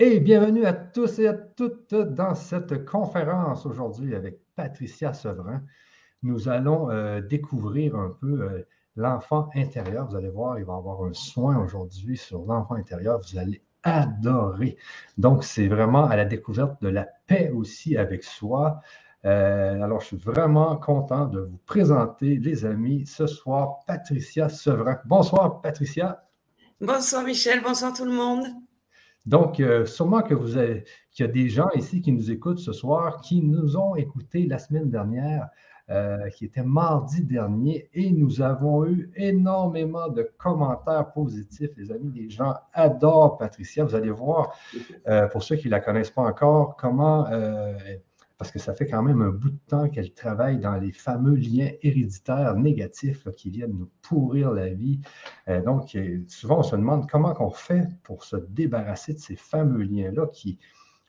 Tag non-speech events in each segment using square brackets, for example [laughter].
Et bienvenue à tous et à toutes dans cette conférence aujourd'hui avec Patricia Sevrin. Nous allons euh, découvrir un peu euh, l'enfant intérieur. Vous allez voir, il va y avoir un soin aujourd'hui sur l'enfant intérieur. Vous allez adorer. Donc, c'est vraiment à la découverte de la paix aussi avec soi. Euh, alors, je suis vraiment content de vous présenter, les amis, ce soir, Patricia Sevrin. Bonsoir, Patricia. Bonsoir, Michel. Bonsoir, tout le monde. Donc, euh, sûrement que vous avez, qu'il y a des gens ici qui nous écoutent ce soir, qui nous ont écoutés la semaine dernière, euh, qui était mardi dernier, et nous avons eu énormément de commentaires positifs. Les amis, les gens adorent Patricia. Vous allez voir, euh, pour ceux qui ne la connaissent pas encore, comment parce que ça fait quand même un bout de temps qu'elle travaille dans les fameux liens héréditaires négatifs qui viennent nous pourrir la vie. Euh, donc, euh, souvent, on se demande comment on fait pour se débarrasser de ces fameux liens-là qui,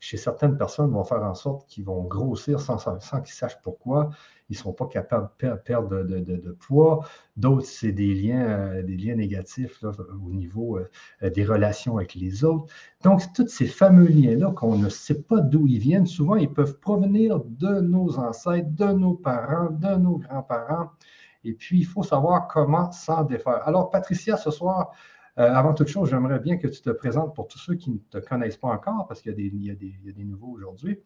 chez certaines personnes, vont faire en sorte qu'ils vont grossir sans, qu'ils sachent pourquoi ils ne sont pas capables de perdre de, poids. D'autres, c'est des liens, euh, des liens négatifs au niveau euh, des relations avec les autres. Donc, tous ces fameux liens-là qu'on ne sait pas d'où ils viennent, souvent, ils peuvent provenir de nos ancêtres, de nos parents, de nos grands-parents. Et puis, il faut savoir comment s'en défaire. Alors, Patricia, ce soir, euh, avant toute chose, j'aimerais bien que tu te présentes pour tous ceux qui ne te connaissent pas encore, parce qu'il y, a des nouveaux aujourd'hui.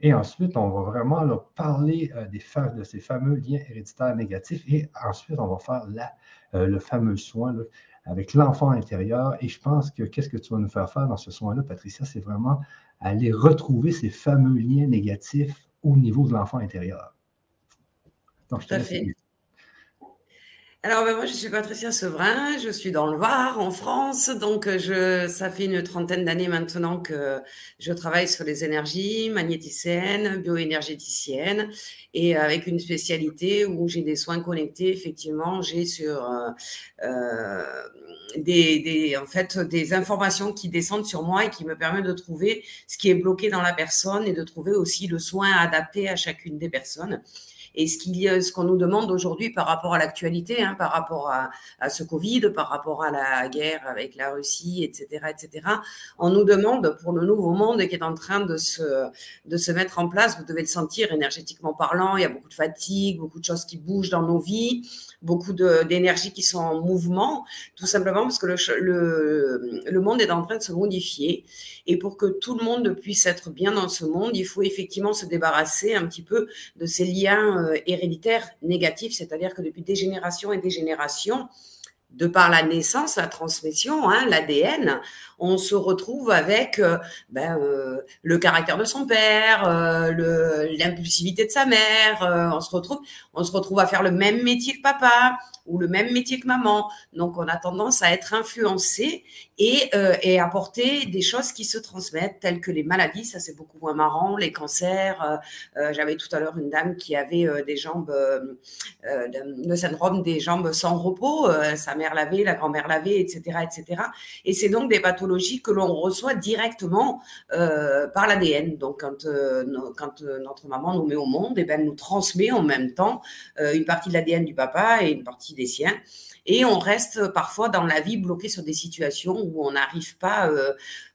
Et ensuite, on va vraiment parler euh, des, de ces fameux liens héréditaires négatifs. Et ensuite, on va faire euh, le fameux soin avec l'enfant intérieur. Et je pense que qu'est-ce que tu vas nous faire faire dans ce soin-là, Patricia, c'est vraiment aller retrouver ces fameux liens négatifs au niveau de l'enfant intérieur. Donc, je te alors, ben, moi, je suis Patricia Sevrin, je suis dans le Var, en France. Donc, euh, je, ça fait une trentaine d'années maintenant que je travaille sur les énergies magnéticiennes, bioénergéticiennes, et avec une spécialité où j'ai des soins connectés. Effectivement, j'ai sur euh, euh, des, des, en fait, des informations qui descendent sur moi et qui me permettent de trouver ce qui est bloqué dans la personne et de trouver aussi le soin adapté à chacune des personnes. Et ce qu'il ce qu'on nous demande aujourd'hui par rapport à l'actualité, hein, par rapport à, à, ce Covid, par rapport à la guerre avec la Russie, etc., etc., on nous demande pour le nouveau monde qui est en train de se, de se mettre en place, vous devez le sentir énergétiquement parlant, il y a beaucoup de fatigue, beaucoup de choses qui bougent dans nos vies beaucoup d'énergie qui sont en mouvement, tout simplement parce que le, le, le, monde est en train de se modifier. Et pour que tout le monde puisse être bien dans ce monde, il faut effectivement se débarrasser un petit peu de ces liens euh, héréditaires négatifs, c'est-à-dire que depuis des générations et des générations, de par la naissance, la transmission, hein, l'ADN, on se retrouve avec euh, ben, euh, le caractère de son père, euh, l'impulsivité de sa mère. on se retrouve, on se retrouve à faire le même métier que papa ou le même métier que maman. Donc, on a tendance à être influencé et, et apporter des choses qui se transmettent, telles que les maladies. Ça, c'est beaucoup moins marrant. Les cancers. J'avais tout à l'heure une dame qui avait des jambes, le syndrome des jambes sans repos. sa mère l'avait, la grand-mère l'avait, etc., etc. Et c'est donc des pathologies que l'on reçoit directement euh, par l'ADN. Donc, quand, euh, euh, notre maman nous met au monde, et eh ben, elle nous transmet en même temps une partie de l'ADN du papa et une partie des siens. Et on reste parfois dans la vie bloqué sur des situations où on n'arrive pas,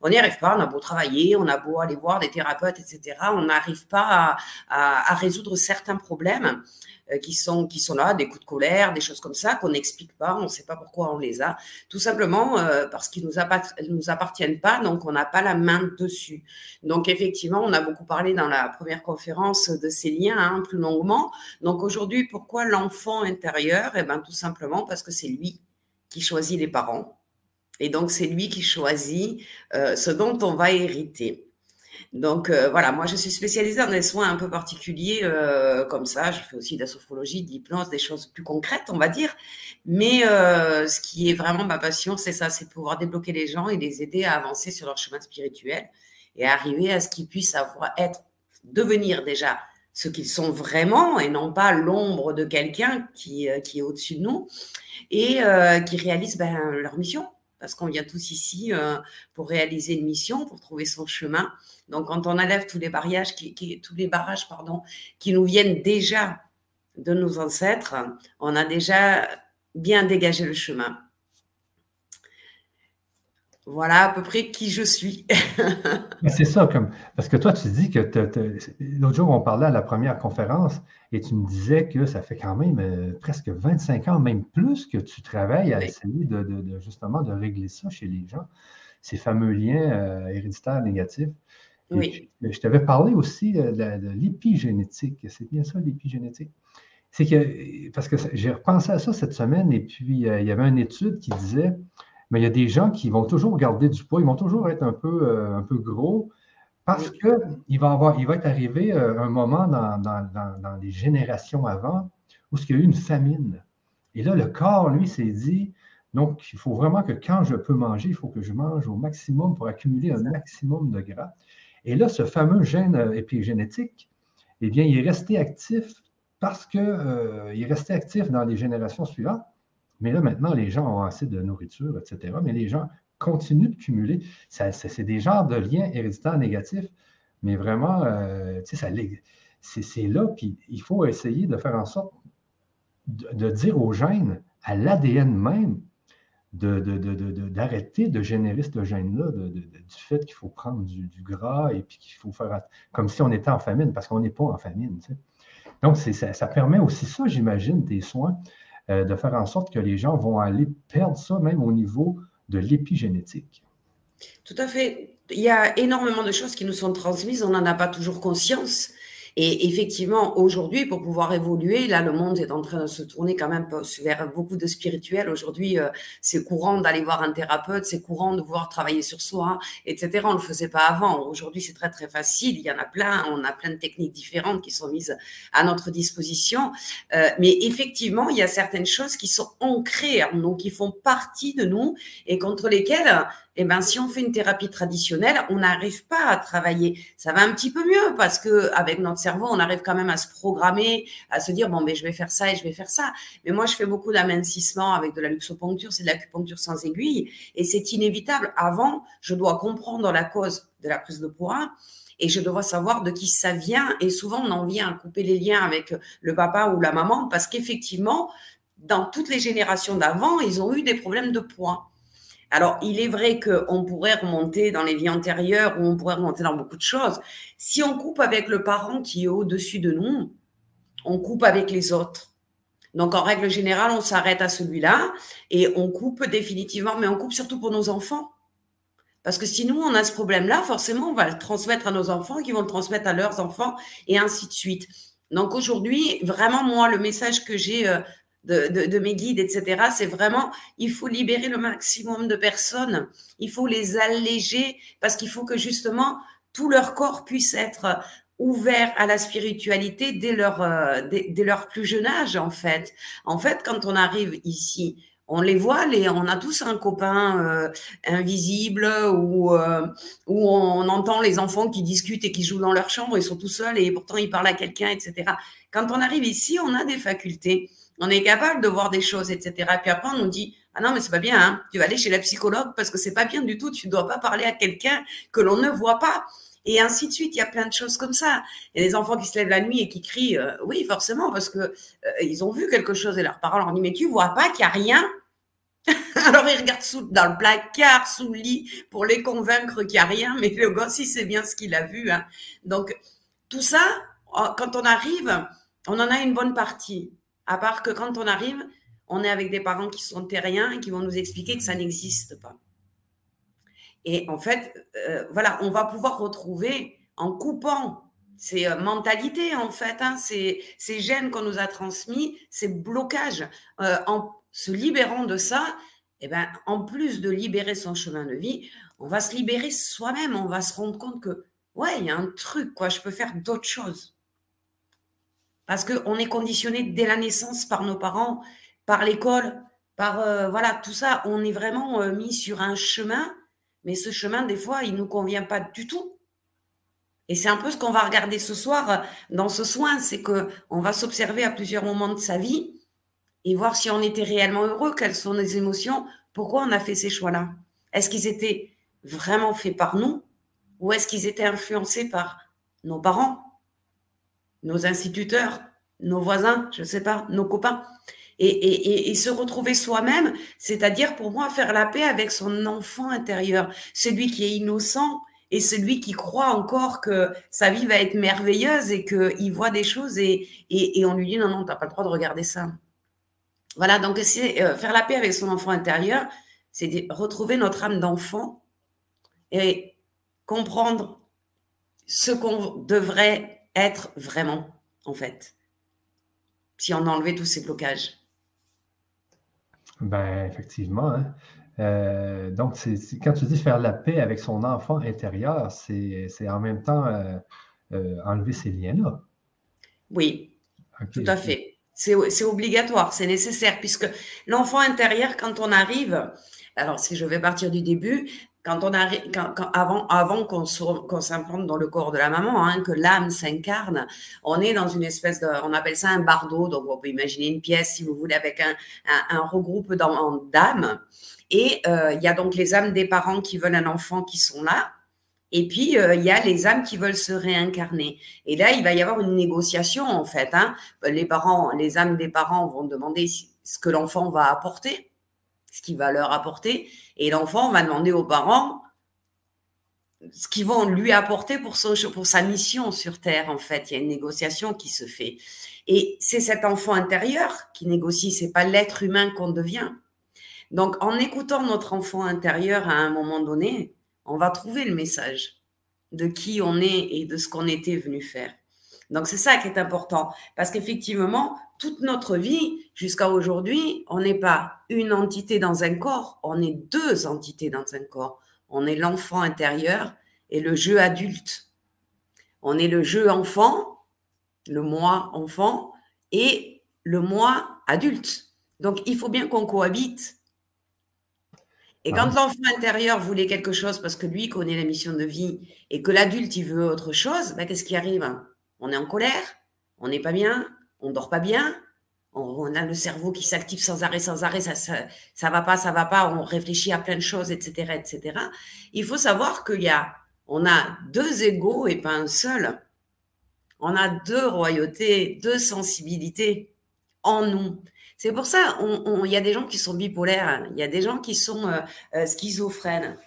on n'y arrive pas, on a beau travailler, on a beau aller voir des thérapeutes, etc. On n'arrive pas à, résoudre certains problèmes. Euh, qui sont, qui sont là, des coups de colère, des choses comme ça qu'on n'explique pas, on ne sait pas pourquoi on les a, tout simplement euh, parce qu'ils nous, nous appartiennent pas, donc on n'a pas la main dessus. Donc effectivement, on a beaucoup parlé dans la première conférence de ces liens hein, plus longuement. Donc aujourd'hui, pourquoi l'enfant intérieur? Eh bien tout simplement parce que c'est lui qui choisit les parents. Et donc, c'est lui qui choisit euh, ce dont on va hériter. Donc euh, voilà, moi je suis spécialisée dans des soins un peu particuliers euh, comme ça. Je fais aussi de la sophrologie, de l'hypnose, des choses plus concrètes, on va dire. Mais euh, ce qui est vraiment ma passion, c'est ça, c'est pouvoir débloquer les gens et les aider à avancer sur leur chemin spirituel et arriver à ce qu'ils puissent avoir, être, devenir déjà ce qu'ils sont vraiment et non pas l'ombre de quelqu'un qui, qui est au-dessus de nous et qui réalisent ben, leur mission parce qu'on vient tous ici euh, pour réaliser une mission, pour trouver son chemin. Donc, quand on enlève tous les barrages, qui, tous les barrages, pardon, qui nous viennent déjà de nos ancêtres, on a déjà bien dégagé le chemin. Voilà à peu près qui je suis. [laughs] c'est ça, comme, parce que toi, tu dis que l'autre jour, on parlait à la première conférence et tu me disais que ça fait quand même euh, presque 25 ans, même plus, que tu travailles à essayer de, justement de régler ça chez les gens, ces fameux liens euh, héréditaires négatifs. oui. je t'avais parlé aussi de, de l'épigénétique. C'est bien ça, l'épigénétique? C'est que, parce que j'ai repensé à ça cette semaine et puis euh, il y avait une étude qui disait mais il y a des gens qui vont toujours garder du poids, ils vont toujours être un peu, euh, un peu gros parce qu'il va, avoir, il va être arrivé euh, un moment dans, les générations avant où il y a eu une famine. Et là, le corps, lui, s'est dit, donc, il faut vraiment que quand je peux manger, il faut que je mange au maximum pour accumuler un maximum de gras. Et là, ce fameux gène euh, épigénétique, eh bien, il est resté actif parce qu'il est resté actif dans les générations suivantes mais là, maintenant, les gens ont assez de nourriture, etc. Mais les gens continuent de cumuler. c'est des genres de liens héréditaires négatifs, mais vraiment, euh, c'est là. Puis il faut essayer de faire en sorte de, dire aux gènes, à l'ADN même, d'arrêter de, générer ce gène-là, du fait qu'il faut prendre du, gras et puis qu'il faut faire comme si on était en famine, parce qu'on n'est pas en famine. Donc, ça, ça, permet aussi ça, j'imagine, des soins, euh, de faire en sorte que les gens vont aller perdre ça même au niveau de l'épigénétique. Tout à fait. Il y a énormément de choses qui nous sont transmises, on n'en a pas toujours conscience. Et effectivement, aujourd'hui, pour pouvoir évoluer, là, le monde est en train de se tourner quand même vers beaucoup de spirituel. Aujourd'hui, euh, c'est courant d'aller voir un thérapeute, c'est courant de pouvoir travailler sur soi, etc. On ne le faisait pas avant. Aujourd'hui, c'est très, très facile. Il y en a plein. On a plein de techniques différentes qui sont mises à notre disposition. Euh, mais effectivement, il y a certaines choses qui sont ancrées, hein, donc qui font partie de nous et contre lesquelles eh ben, si on fait une thérapie traditionnelle, on n'arrive pas à travailler. Ça va un petit peu mieux parce que avec notre cerveau, on arrive quand même à se programmer, à se dire bon, ben je vais faire ça et je vais faire ça. Mais moi, je fais beaucoup d'amincissement avec de la luxoponcture, c'est de l'acupuncture sans aiguille et c'est inévitable. Avant, je dois comprendre la cause de la prise de poids et je dois savoir de qui ça vient. Et souvent, on en vient à couper les liens avec le papa ou la maman parce qu'effectivement, dans toutes les générations d'avant, ils ont eu des problèmes de poids. Alors, il est vrai qu'on pourrait remonter dans les vies antérieures ou on pourrait remonter dans beaucoup de choses. Si on coupe avec le parent qui est au-dessus de nous, on coupe avec les autres. Donc, en règle générale, on s'arrête à celui-là et on coupe définitivement, mais on coupe surtout pour nos enfants. Parce que si nous, on a ce problème-là, forcément, on va le transmettre à nos enfants, qui vont le transmettre à leurs enfants, et ainsi de suite. Donc aujourd'hui, vraiment, moi, le message que j'ai euh, de, mes guides, etc. C'est vraiment, il faut libérer le maximum de personnes, il faut les alléger parce qu'il faut que justement tout leur corps puisse être ouvert à la spiritualité dès leur, euh, dès, leur plus jeune âge, en fait. En fait, quand on arrive ici, on les voit, les, on a tous un copain euh, invisible ou euh, où on entend les enfants qui discutent et qui jouent dans leur chambre, ils sont tout seuls et pourtant ils parlent à quelqu'un, etc. Quand on arrive ici, on a des facultés on est capable de voir des choses, etc. Puis après, on nous dit, ah non, mais c'est pas bien, hein. tu vas aller chez la psychologue parce que c'est pas bien du tout, tu ne dois pas parler à quelqu'un que l'on ne voit pas. Et ainsi de suite, il y a plein de choses comme ça. Il y a des enfants qui se lèvent la nuit et qui crient, euh, oui, forcément, parce que euh, ils ont vu quelque chose et leurs parents leur disent, mais tu vois pas qu'il n'y a rien [laughs] alors ils regardent sous, dans le placard, sous le lit, pour les convaincre qu'il n'y a rien, mais le gosse, il sait bien ce qu'il a vu. Hein. Donc, tout ça, oh, quand on arrive, on en a une bonne partie. À part que quand on arrive, on est avec des parents qui sont terriens et qui vont nous expliquer que ça n'existe pas. Et en fait, euh, voilà, on va pouvoir retrouver en coupant ces euh, mentalités, en fait, hein, ces, gènes qu'on nous a transmis, ces blocages, euh, en se libérant de ça, eh ben, en plus de libérer son chemin de vie, on va se libérer soi-même, on va se rendre compte que, ouais, il y a un truc, quoi, je peux faire d'autres choses. Parce qu'on est conditionné dès la naissance par nos parents, par l'école, par euh, voilà, tout ça. On est vraiment euh, mis sur un chemin, mais ce chemin, des fois, il ne nous convient pas du tout. Et c'est un peu ce qu'on va regarder ce soir euh, dans ce soin, c'est qu'on va s'observer à plusieurs moments de sa vie et voir si on était réellement heureux, quelles sont les émotions, pourquoi on a fait ces choix-là. Est-ce qu'ils étaient vraiment faits par nous ou est-ce qu'ils étaient influencés par nos parents, nos instituteurs, nos voisins, je ne sais pas, nos copains. et, se retrouver soi-même, c'est-à-dire pour moi faire la paix avec son enfant intérieur, celui qui est innocent et celui qui croit encore que sa vie va être merveilleuse et qu'il voit des choses et, on lui dit non, non, tu n'as pas le droit de regarder ça. Voilà, donc c'est euh, faire la paix avec son enfant intérieur, c'est retrouver notre âme d'enfant et comprendre ce qu'on devrait être vraiment, en fait, si on enlevait tous ces blocages. Ben, effectivement. Hein. Euh, donc, quand tu dis faire la paix avec son enfant intérieur, c'est en même temps euh, euh, enlever ces liens-là. Oui, tout à fait. C'est obligatoire, c'est nécessaire, puisque l'enfant intérieur, quand on arrive, alors si je vais partir du début, quand on arrive, avant, avant qu'on s'implante dans le corps de la maman, hein, que l'âme s'incarne, on est dans une espèce de, on appelle ça un bardeau, donc on peut imaginer une pièce, si vous voulez, avec un, un, un regroupement d'âmes. Et euh, il y a donc les âmes des parents qui veulent un enfant qui sont là. Et puis, euh, il y a les âmes qui veulent se réincarner. Et là, il va y avoir une négociation, en fait. Hein. Les parents, les âmes des parents vont demander ce que l'enfant va apporter, ce qu'il va leur apporter. Et l'enfant va demander aux parents ce qu'ils vont lui apporter pour, pour sa mission sur Terre, en fait. Il y a une négociation qui se fait. Et c'est cet enfant intérieur qui négocie, c'est pas l'être humain qu'on devient. Donc, en écoutant notre enfant intérieur à un moment donné, on va trouver le message de qui on est et de ce qu'on était venu faire. Donc, c'est ça qui est important. Parce qu'effectivement, toute notre vie, jusqu'à aujourd'hui, on n'est pas une entité dans un corps, on est deux entités dans un corps. On est l'enfant intérieur et le jeu adulte. On est le jeu enfant, le moi enfant et le moi adulte. Donc, il faut bien qu'on cohabite. Et quand l'enfant intérieur voulait quelque chose parce que lui connaît la mission de vie et que l'adulte il veut autre chose, ben, qu'est-ce qui arrive On est en colère, on n'est pas bien, on dort pas bien, on, a le cerveau qui s'active sans arrêt, sans arrêt, ça, ça, ça va pas, ça va pas, on réfléchit à plein de choses, etc., etc. Il faut savoir qu'il y a, on a deux égaux et pas un seul. On a deux royautés, deux sensibilités en nous. C'est pour ça, il y a des gens qui sont bipolaires, il y a des gens qui sont euh, euh, schizophrènes.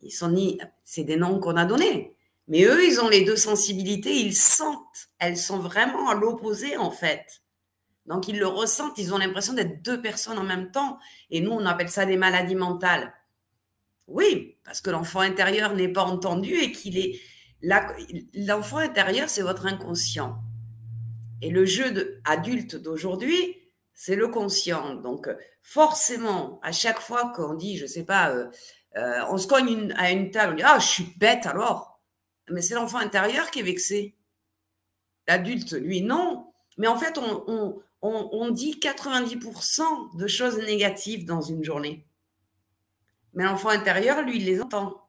Ils sont ni, c'est des noms qu'on a donnés. Mais eux, ils ont les deux sensibilités, ils sentent. Elles sont vraiment à l'opposé, en fait. Donc, ils le ressentent, ils ont l'impression d'être deux personnes en même temps. Et nous, on appelle ça des maladies mentales. Oui, parce que l'enfant intérieur n'est pas entendu et qu'il est. L'enfant intérieur, c'est votre inconscient. Et le jeu adulte d'aujourd'hui, c'est le conscient. Donc, forcément, à chaque fois qu'on dit, je ne sais pas, euh, euh, on se cogne à une table, on dit, ah, je suis bête alors. Mais c'est l'enfant intérieur qui est vexé. L'adulte, lui, non. Mais en fait, on, dit 90% de choses négatives dans une journée. Mais l'enfant intérieur, lui, il les entend.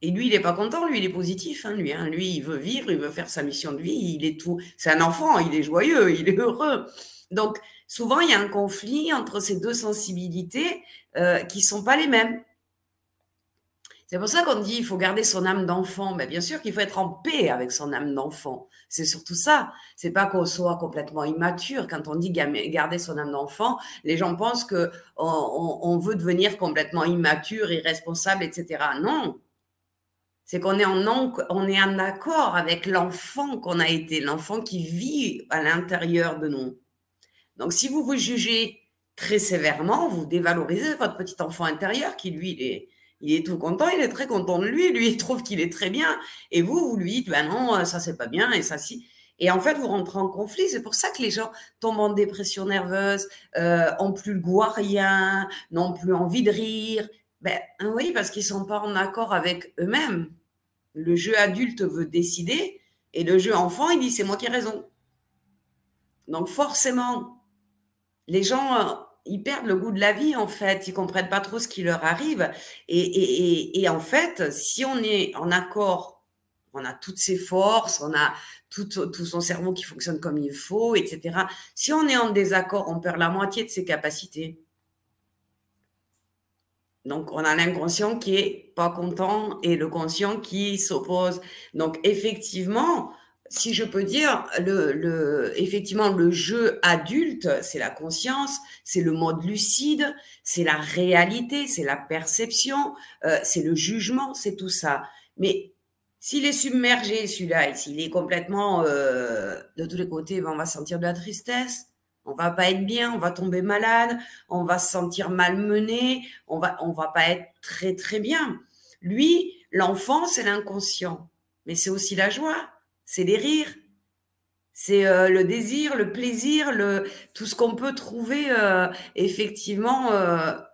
Et lui, il n'est pas content, lui, il est positif. Hein, lui, hein. lui, il veut vivre, il veut faire sa mission de vie, il est tout. C'est un enfant, il est joyeux, il est heureux. Donc, souvent, il y a un conflit entre ces deux sensibilités euh, qui ne sont pas les mêmes. C'est pour ça qu'on dit qu'il faut garder son âme d'enfant. Mais bien sûr qu'il faut être en paix avec son âme d'enfant. C'est surtout ça. C'est pas qu'on soit complètement immature. Quand on dit garder son âme d'enfant, les gens pensent que on, veut devenir complètement immature, irresponsable, etc. Non. C'est qu'on est en, est en accord avec l'enfant qu'on a été, l'enfant qui vit à l'intérieur de nous. Donc, si vous vous jugez très sévèrement, vous dévalorisez votre petit enfant intérieur qui, lui, il est, il est tout content, il est très content de lui, lui, il trouve qu'il est très bien. Et vous, vous lui dites, ben non, ça, c'est pas bien, et ça, si. Et en fait, vous rentrez en conflit. C'est pour ça que les gens tombent en dépression nerveuse, euh, ont plus le goût à rien, n'ont plus envie de rire. Ben oui, parce qu'ils sont pas en accord avec eux-mêmes. Le jeu adulte veut décider, et le jeu enfant, il dit, c'est moi qui ai raison. Donc forcément, les gens, euh, ils perdent le goût de la vie, en fait. Ils comprennent pas trop ce qui leur arrive. Et, en fait, si on est en accord, on a toutes ses forces, on a tout, tout, son cerveau qui fonctionne comme il faut, etc. Si on est en désaccord, on perd la moitié de ses capacités. Donc, on a l'inconscient qui est pas content et le conscient qui s'oppose. Donc, effectivement, si je peux dire, effectivement, le jeu adulte, c'est la conscience, c'est le mode lucide, c'est la réalité, c'est la perception, euh, c'est le jugement, c'est tout ça. Mais s'il est submergé, celui-là, s'il est complètement euh, de tous les côtés, ben, on va sentir de la tristesse, on va pas être bien, on va tomber malade, on va se sentir malmené, on va, on va pas être très très bien. Lui, l'enfant, c'est l'inconscient, mais c'est aussi la joie, c'est les rires, c'est euh, le désir, le plaisir, le, tout ce qu'on peut trouver euh, effectivement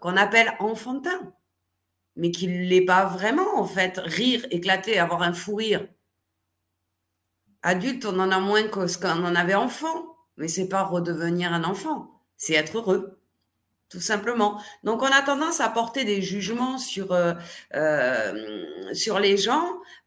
qu'on appelle enfantin mais qu'il ne l'est pas vraiment, en fait. Rire, éclater, avoir un fou rire. Adulte, on en a moins que qu'on en avait enfant, mais c'est pas redevenir un enfant, c'est être heureux, tout simplement. Donc, on a tendance à porter des jugements sur, euh, euh, sur les gens,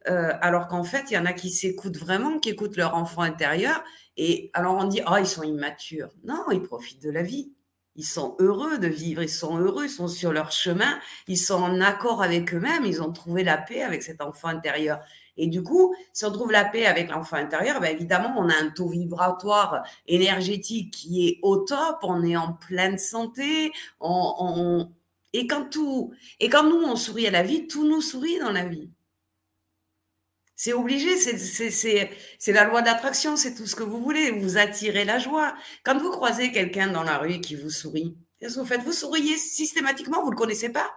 euh, alors qu'en fait, il y en a qui s'écoutent vraiment, qui écoutent leur enfant intérieur, et alors on dit, oh, ils sont immatures. Non, ils profitent de la vie. Ils sont heureux de vivre, ils sont heureux, ils sont sur leur chemin, ils sont en accord avec eux-mêmes, ils ont trouvé la paix avec cet enfant intérieur. Et du coup, si on trouve la paix avec l'enfant intérieur, ben évidemment, on a un taux vibratoire énergétique qui est au top, on est en pleine santé, on, et quand tout, et quand nous on sourit à la vie, tout nous sourit dans la vie. C'est obligé, c'est la loi d'attraction, c'est tout ce que vous voulez. Vous attirez la joie. Quand vous croisez quelqu'un dans la rue qui vous sourit, vous faites? Vous souriez systématiquement, vous ne le connaissez pas.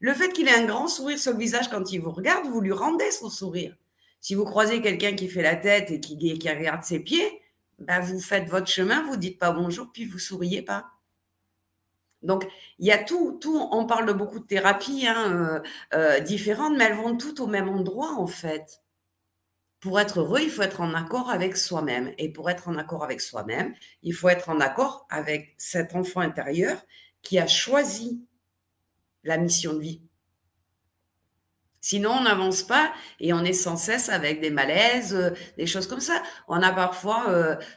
Le fait qu'il ait un grand sourire sur le visage quand il vous regarde, vous lui rendez son sourire. Si vous croisez quelqu'un qui fait la tête et qui, qui regarde ses pieds, ben vous faites votre chemin, vous dites pas bonjour, puis vous souriez pas. Donc, il y a tout, tout, on parle de beaucoup de thérapies hein, euh, euh, différentes, mais elles vont toutes au même endroit, en fait. Pour être heureux, il faut être en accord avec soi-même. Et pour être en accord avec soi-même, il faut être en accord avec cet enfant intérieur qui a choisi la mission de vie. Sinon, on n'avance pas et on est sans cesse avec des malaises, euh, des choses comme ça. On a parfois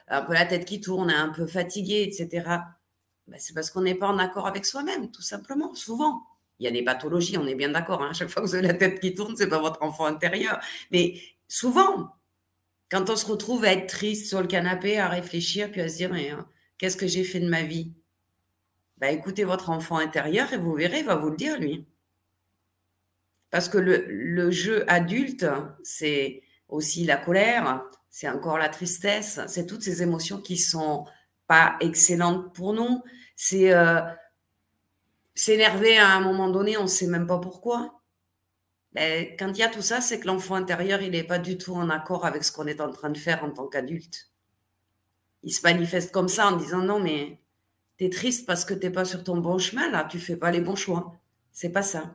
un peu la tête qui tourne, un peu fatigué, etc. Ben, c'est parce qu'on n'est pas en accord avec soi-même, tout simplement, souvent. Il y a des pathologies, on est bien d'accord. Hein. Chaque fois que vous avez la tête qui tourne, c'est pas votre enfant intérieur. Mais souvent, quand on se retrouve à être triste sur le canapé, à réfléchir, puis à se dire, mais hein, qu'est-ce que j'ai fait de ma vie? Ben, Écoutez votre enfant intérieur et vous verrez, il va vous le dire, lui. Parce que le, le jeu adulte, c'est aussi la colère, c'est encore la tristesse, c'est toutes ces émotions qui sont pas excellente pour nous. C'est euh, s'énerver à un moment donné, on ne sait même pas pourquoi. Quand il y a tout ça, c'est que l'enfant intérieur, il n'est pas du tout en accord avec ce qu'on est en train de faire en tant qu'adulte. Il se manifeste comme ça en disant non, mais tu es triste parce que tu n'es pas sur ton bon chemin, là, tu fais pas les bons choix. C'est pas ça.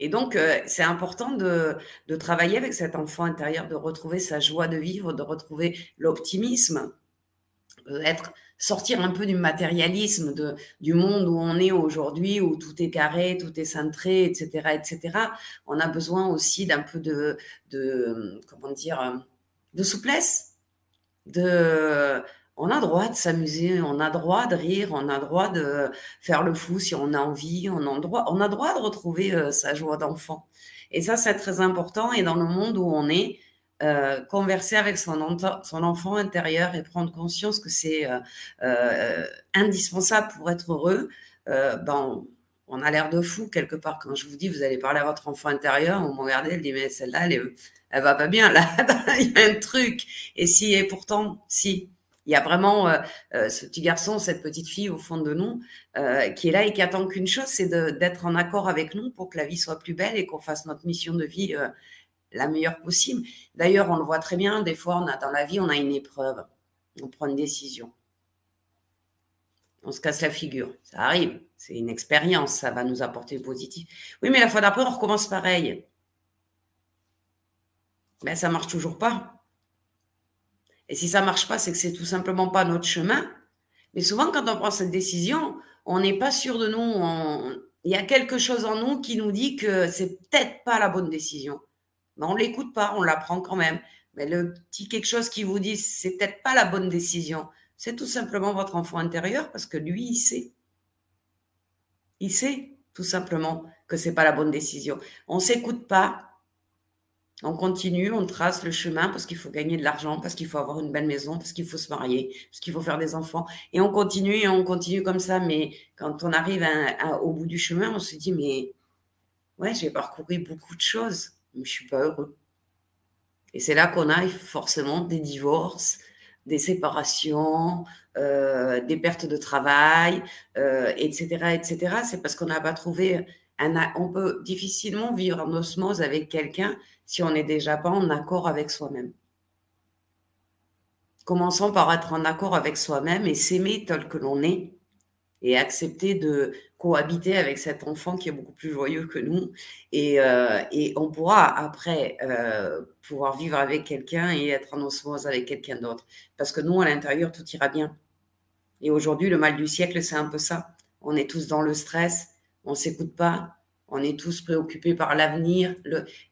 Et donc, euh, c'est important de, travailler avec cet enfant intérieur, de retrouver sa joie de vivre, de retrouver l'optimisme, être sortir un peu du matérialisme de, du monde où on est aujourd'hui, où tout est carré, tout est centré, etc., etc. On a besoin aussi d'un peu de, de, comment dire, de souplesse, de, on a droit de s'amuser, on a droit de rire, on a droit de faire le fou si on a envie, on a droit, on a droit de retrouver euh, sa joie d'enfant. Et ça, c'est très important. Et dans le monde où on est, euh, converser avec son, son, enfant intérieur et prendre conscience que c'est euh, euh, indispensable pour être heureux, ben, on a l'air de fou quelque part. Quand je vous dis, vous allez parler à votre enfant intérieur, on me regarde, elle dit, mais celle-là, elle, elle, va pas bien, là, [laughs] il y a un truc. Et si, et pourtant, si. Il y a vraiment ce petit garçon, cette petite fille au fond de nous qui est là et qui attend qu'une chose, c'est d'être en accord avec nous pour que la vie soit plus belle et qu'on fasse notre mission de vie la meilleure possible. D'ailleurs, on le voit très bien, des fois, on a, dans la vie, on a une épreuve, on prend une décision. On se casse la figure, ça arrive, c'est une expérience, ça va nous apporter positif. Oui, mais la fois d'après, on recommence pareil. Mais ça marche toujours pas. Et si ça marche pas, c'est que c'est tout simplement pas notre chemin. Mais souvent, quand on prend cette décision, on n'est pas sûr de nous. Il y a quelque chose en nous qui nous dit que c'est peut-être pas la bonne décision on ne l'écoute pas, on l'apprend quand même. Mais le petit quelque chose qui vous dit, c'est peut-être pas la bonne décision, c'est tout simplement votre enfant intérieur parce que lui, il sait. Il sait tout simplement que c'est pas la bonne décision. On s'écoute pas. On continue, on trace le chemin parce qu'il faut gagner de l'argent, parce qu'il faut avoir une belle maison, parce qu'il faut se marier, parce qu'il faut faire des enfants. Et on continue et on continue comme ça. Mais quand on arrive au bout du chemin, on se dit, mais ouais, j'ai parcouru beaucoup de choses, mais je suis pas heureux. Et c'est là qu'on a forcément des divorces, des séparations, euh, des pertes de travail, etc., euh, etc. C'est parce qu'on n'a pas trouvé. On peut difficilement vivre en osmose avec quelqu'un si on n'est déjà pas en accord avec soi-même. Commençons par être en accord avec soi-même et s'aimer tel que l'on est et accepter de cohabiter avec cet enfant qui est beaucoup plus joyeux que nous. Et, euh, on pourra après euh, pouvoir vivre avec quelqu'un et être en osmose avec quelqu'un d'autre. Parce que nous, à l'intérieur, tout ira bien. Et aujourd'hui, le mal du siècle, c'est un peu ça. On est tous dans le stress, on ne s'écoute pas, on est tous préoccupés par l'avenir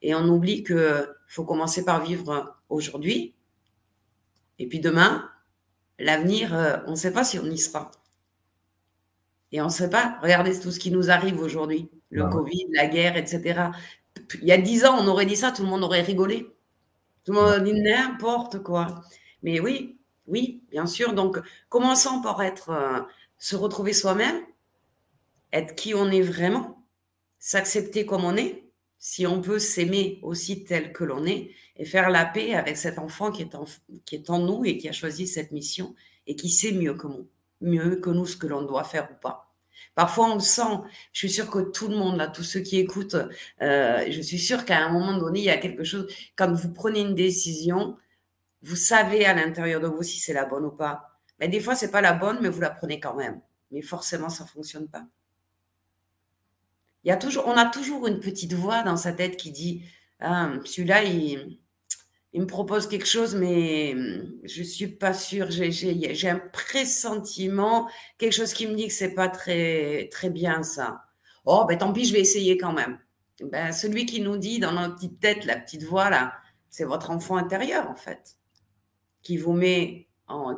et on oublie qu'il faut commencer par vivre aujourd'hui. Et puis demain, l'avenir, euh, on ne sait pas si on y sera. Et on ne sait pas. Regardez tout ce qui nous arrive aujourd'hui. Le Covid, la guerre, etc. Il y a dix ans, on aurait dit ça, tout le monde aurait rigolé. Tout le monde aurait dit n'importe quoi. Mais oui, oui, bien sûr. Donc, commençons par être, euh, se retrouver soi-même, être qui on est vraiment, s'accepter comme on est, si on peut s'aimer aussi tel que l'on est, et faire la paix avec cet enfant qui est, en, qui est en nous et qui a choisi cette mission et qui sait mieux que nous, mieux que nous ce que l'on doit faire ou pas. Parfois, on le sent. Je suis sûre que tout le monde, là, tous ceux qui écoutent, euh, je suis sûre qu'à un moment donné, il y a quelque chose. Quand vous prenez une décision, vous savez à l'intérieur de vous si c'est la bonne ou pas. Mais des fois, c'est pas la bonne, mais vous la prenez quand même. Mais forcément, ça fonctionne pas. Il y a toujours, on a toujours une petite voix dans sa tête qui dit ah, celui-là, il, me propose quelque chose, mais je suis pas sûre. J'ai un pressentiment, quelque chose qui me dit que c'est pas très, très bien ça. Oh, ben tant pis, je vais essayer quand même. Ben, celui qui nous dit dans notre petite tête, la petite voix là, c'est votre enfant intérieur en fait qui vous met,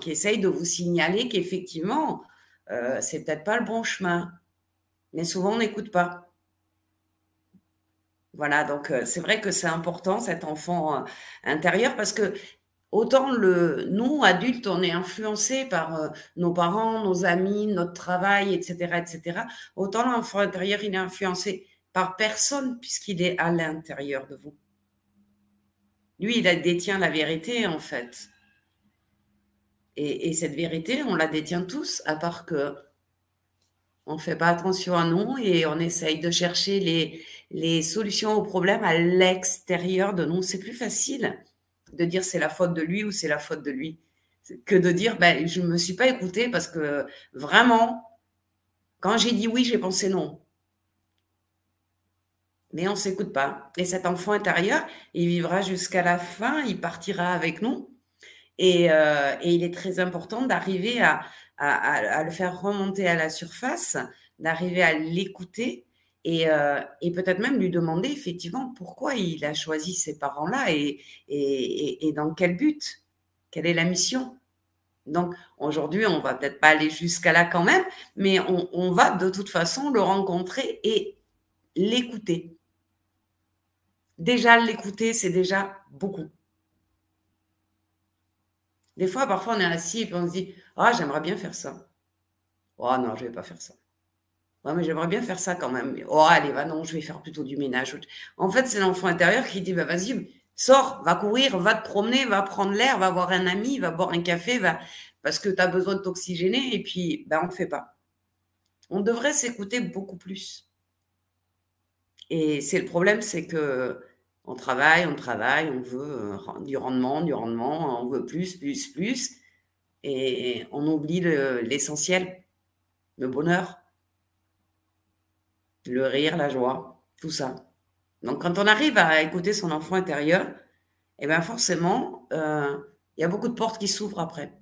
qui essaye de vous signaler qu'effectivement, euh, c'est peut-être pas le bon chemin. Mais souvent, on n'écoute pas. Voilà, donc euh, c'est vrai que c'est important cet enfant euh, intérieur parce que autant le nous adultes on est influencés par euh, nos parents, nos amis, notre travail, etc., etc. Autant l'enfant intérieur il est influencé par personne puisqu'il est à l'intérieur de vous. Lui, il détient la vérité en fait. Et, cette vérité, on la détient tous, à part que on ne fait pas attention à nous et on essaye de chercher les, les solutions aux problèmes à l'extérieur de nous. C'est plus facile de dire c'est la faute de lui ou c'est la faute de lui que de dire ben, je ne me suis pas écoutée parce que vraiment, quand j'ai dit oui, j'ai pensé non. Mais on ne s'écoute pas. Et cet enfant intérieur, il vivra jusqu'à la fin, il partira avec nous. Euh, et, il est très important d'arriver à, le faire remonter à la surface, d'arriver à l'écouter euh, et, peut-être même lui demander effectivement pourquoi il a choisi ces parents-là et, dans quel but, quelle est la mission. Donc aujourd'hui, on va peut-être pas aller jusqu'à là quand même, mais on va de toute façon le rencontrer et l'écouter. Déjà l'écouter, c'est déjà beaucoup. Des fois, parfois, on est assis et on se dit Ah, j'aimerais bien faire ça. Oh non, je ne vais pas faire ça. Ouais, mais j'aimerais bien faire ça quand même. Oh, allez, va, non, je vais faire plutôt du ménage. En fait, c'est l'enfant intérieur qui dit bah, Vas-y, sors, va courir, va te promener, va prendre l'air, va voir un ami, va boire un café, va... parce que tu as besoin de t'oxygéner. Et puis, ben, on ne fait pas. On devrait s'écouter beaucoup plus. Et c'est le problème, c'est que on travaille, on travaille, on veut euh, du rendement, du rendement, on veut plus, plus, plus. Et on oublie l'essentiel, le, bonheur, le rire, la joie, tout ça. Donc quand on arrive à écouter son enfant intérieur, eh bien forcément, euh, il y a beaucoup de portes qui s'ouvrent après.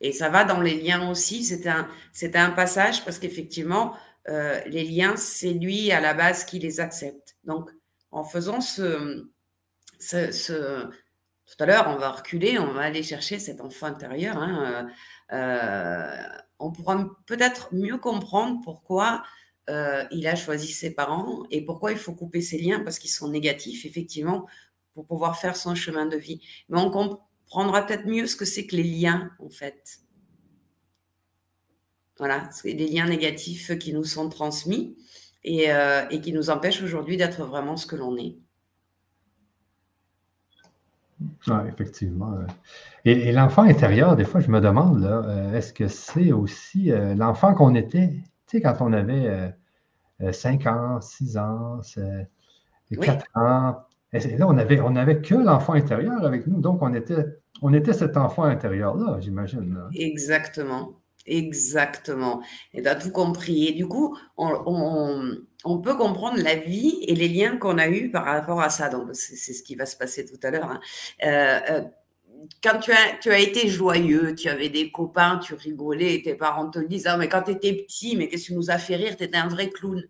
Et ça va dans les liens aussi. C'était un, un passage parce qu'effectivement, euh, les liens, c'est lui à la base qui les accepte. Donc, en faisant ce, ce, tout à l'heure, on va reculer, on va aller chercher cet enfant intérieur. Hein, euh, on pourra peut-être mieux comprendre pourquoi euh, il a choisi ses parents et pourquoi il faut couper ses liens parce qu'ils sont négatifs, effectivement, pour pouvoir faire son chemin de vie. Mais on comprendra peut-être mieux ce que c'est que les liens, en fait. Voilà, c'est des liens négatifs qui nous sont transmis et, euh, et qui nous empêchent aujourd'hui d'être vraiment ce que l'on est. Oui, effectivement. Et, l'enfant intérieur, des fois, je me demande, euh, est-ce que c'est aussi euh, l'enfant qu'on était, tu sais, quand on avait 5 ans, 6 ans, 4 ans. là, on avait, on avait que l'enfant intérieur avec nous, donc on était, on était cet enfant intérieur-là, j'imagine. Exactement. Exactement. Et tu tout compris. Et du coup, on, peut comprendre la vie et les liens qu'on a eus par rapport à ça. Donc, c'est ce qui va se passer tout à l'heure. Hein. Euh, euh, quand tu as, été joyeux, tu avais des copains, tu rigolais, tes parents te disent Ah, mais quand tu étais petit, mais qu'est-ce qui nous a fait rire? Tu étais un vrai clown.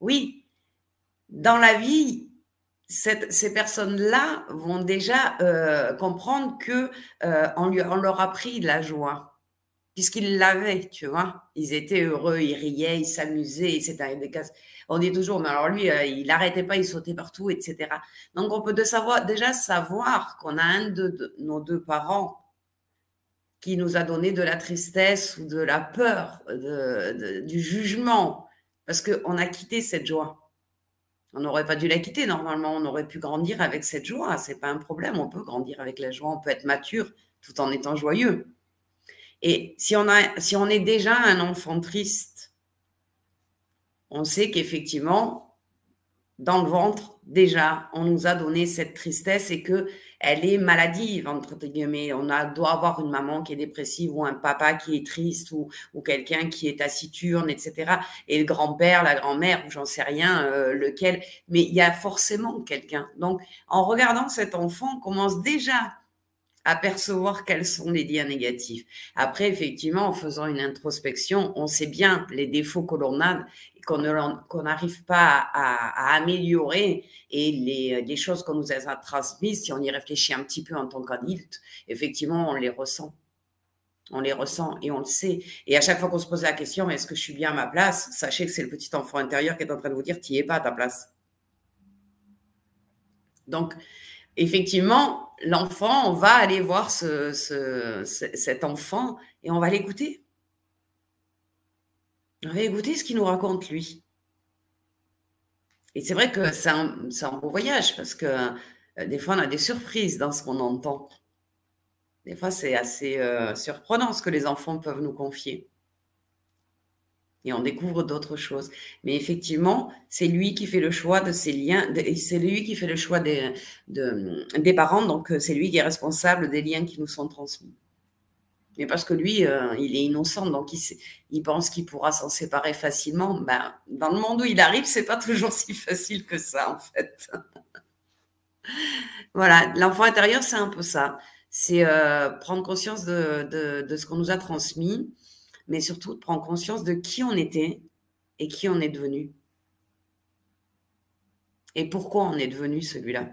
Oui, dans la vie, ces personnes-là vont déjà euh, comprendre que on leur a pris de la joie puisqu'ils l'avaient, tu vois. Ils étaient heureux, ils riaient, ils s'amusaient, cas. On dit toujours, mais alors lui, euh, il n'arrêtait pas, il sautait partout, etc. Donc on peut déjà savoir qu'on a un de, nos deux parents qui nous a donné de la tristesse ou de la peur, du jugement, parce qu'on a quitté cette joie. On n'aurait pas dû la quitter. Normalement, on aurait pu grandir avec cette joie. C'est pas un problème. On peut grandir avec la joie. On peut être mature tout en étant joyeux. Et si on, a, si on est déjà un enfant triste, on sait qu'effectivement, dans le ventre, déjà, on nous a donné cette tristesse et que elle est maladive, entre guillemets. On a, doit avoir une maman qui est dépressive ou un papa qui est triste ou, ou quelqu'un qui est taciturne, etc. Et le grand-père, la grand-mère, j'en sais rien, euh, lequel. Mais il y a forcément quelqu'un. Donc, en regardant cet enfant, on commence déjà apercevoir quels sont les liens négatifs. Après, effectivement, en faisant une introspection, on sait bien les défauts que l'on a qu'on n'arrive pas à, améliorer et les, les choses qu'on nous a transmises, si on y réfléchit un petit peu en tant qu'adulte, effectivement, on les ressent. On les ressent et on le sait. Et à chaque fois qu'on se pose la question, est-ce que je suis bien à ma place? Sachez que c'est le petit enfant intérieur qui est en train de vous dire, tu n'y es pas à ta place. Donc, effectivement, l'enfant, on va aller voir cet enfant et on va l'écouter. On va écouter ce qu'il nous raconte lui. Et c'est vrai que c'est un, beau voyage parce que euh, des fois, on a des surprises dans ce qu'on entend. Des fois, c'est assez euh, surprenant ce que les enfants peuvent nous confier et on découvre d'autres choses. Mais effectivement, c'est lui qui fait le choix de ses liens, c'est lui qui fait le choix des, des parents, donc euh, c'est lui qui est responsable des liens qui nous sont transmis. Mais parce que lui, euh, il est innocent, donc il, pense qu'il pourra s'en séparer facilement. Ben, dans le monde où il arrive, c'est pas toujours si facile que ça, en fait. [laughs] voilà, l'enfant intérieur, c'est un peu ça. C'est euh, prendre conscience de, de ce qu'on nous a transmis, mais surtout de prendre conscience de qui on était et qui on est devenu. Et pourquoi on est devenu celui-là.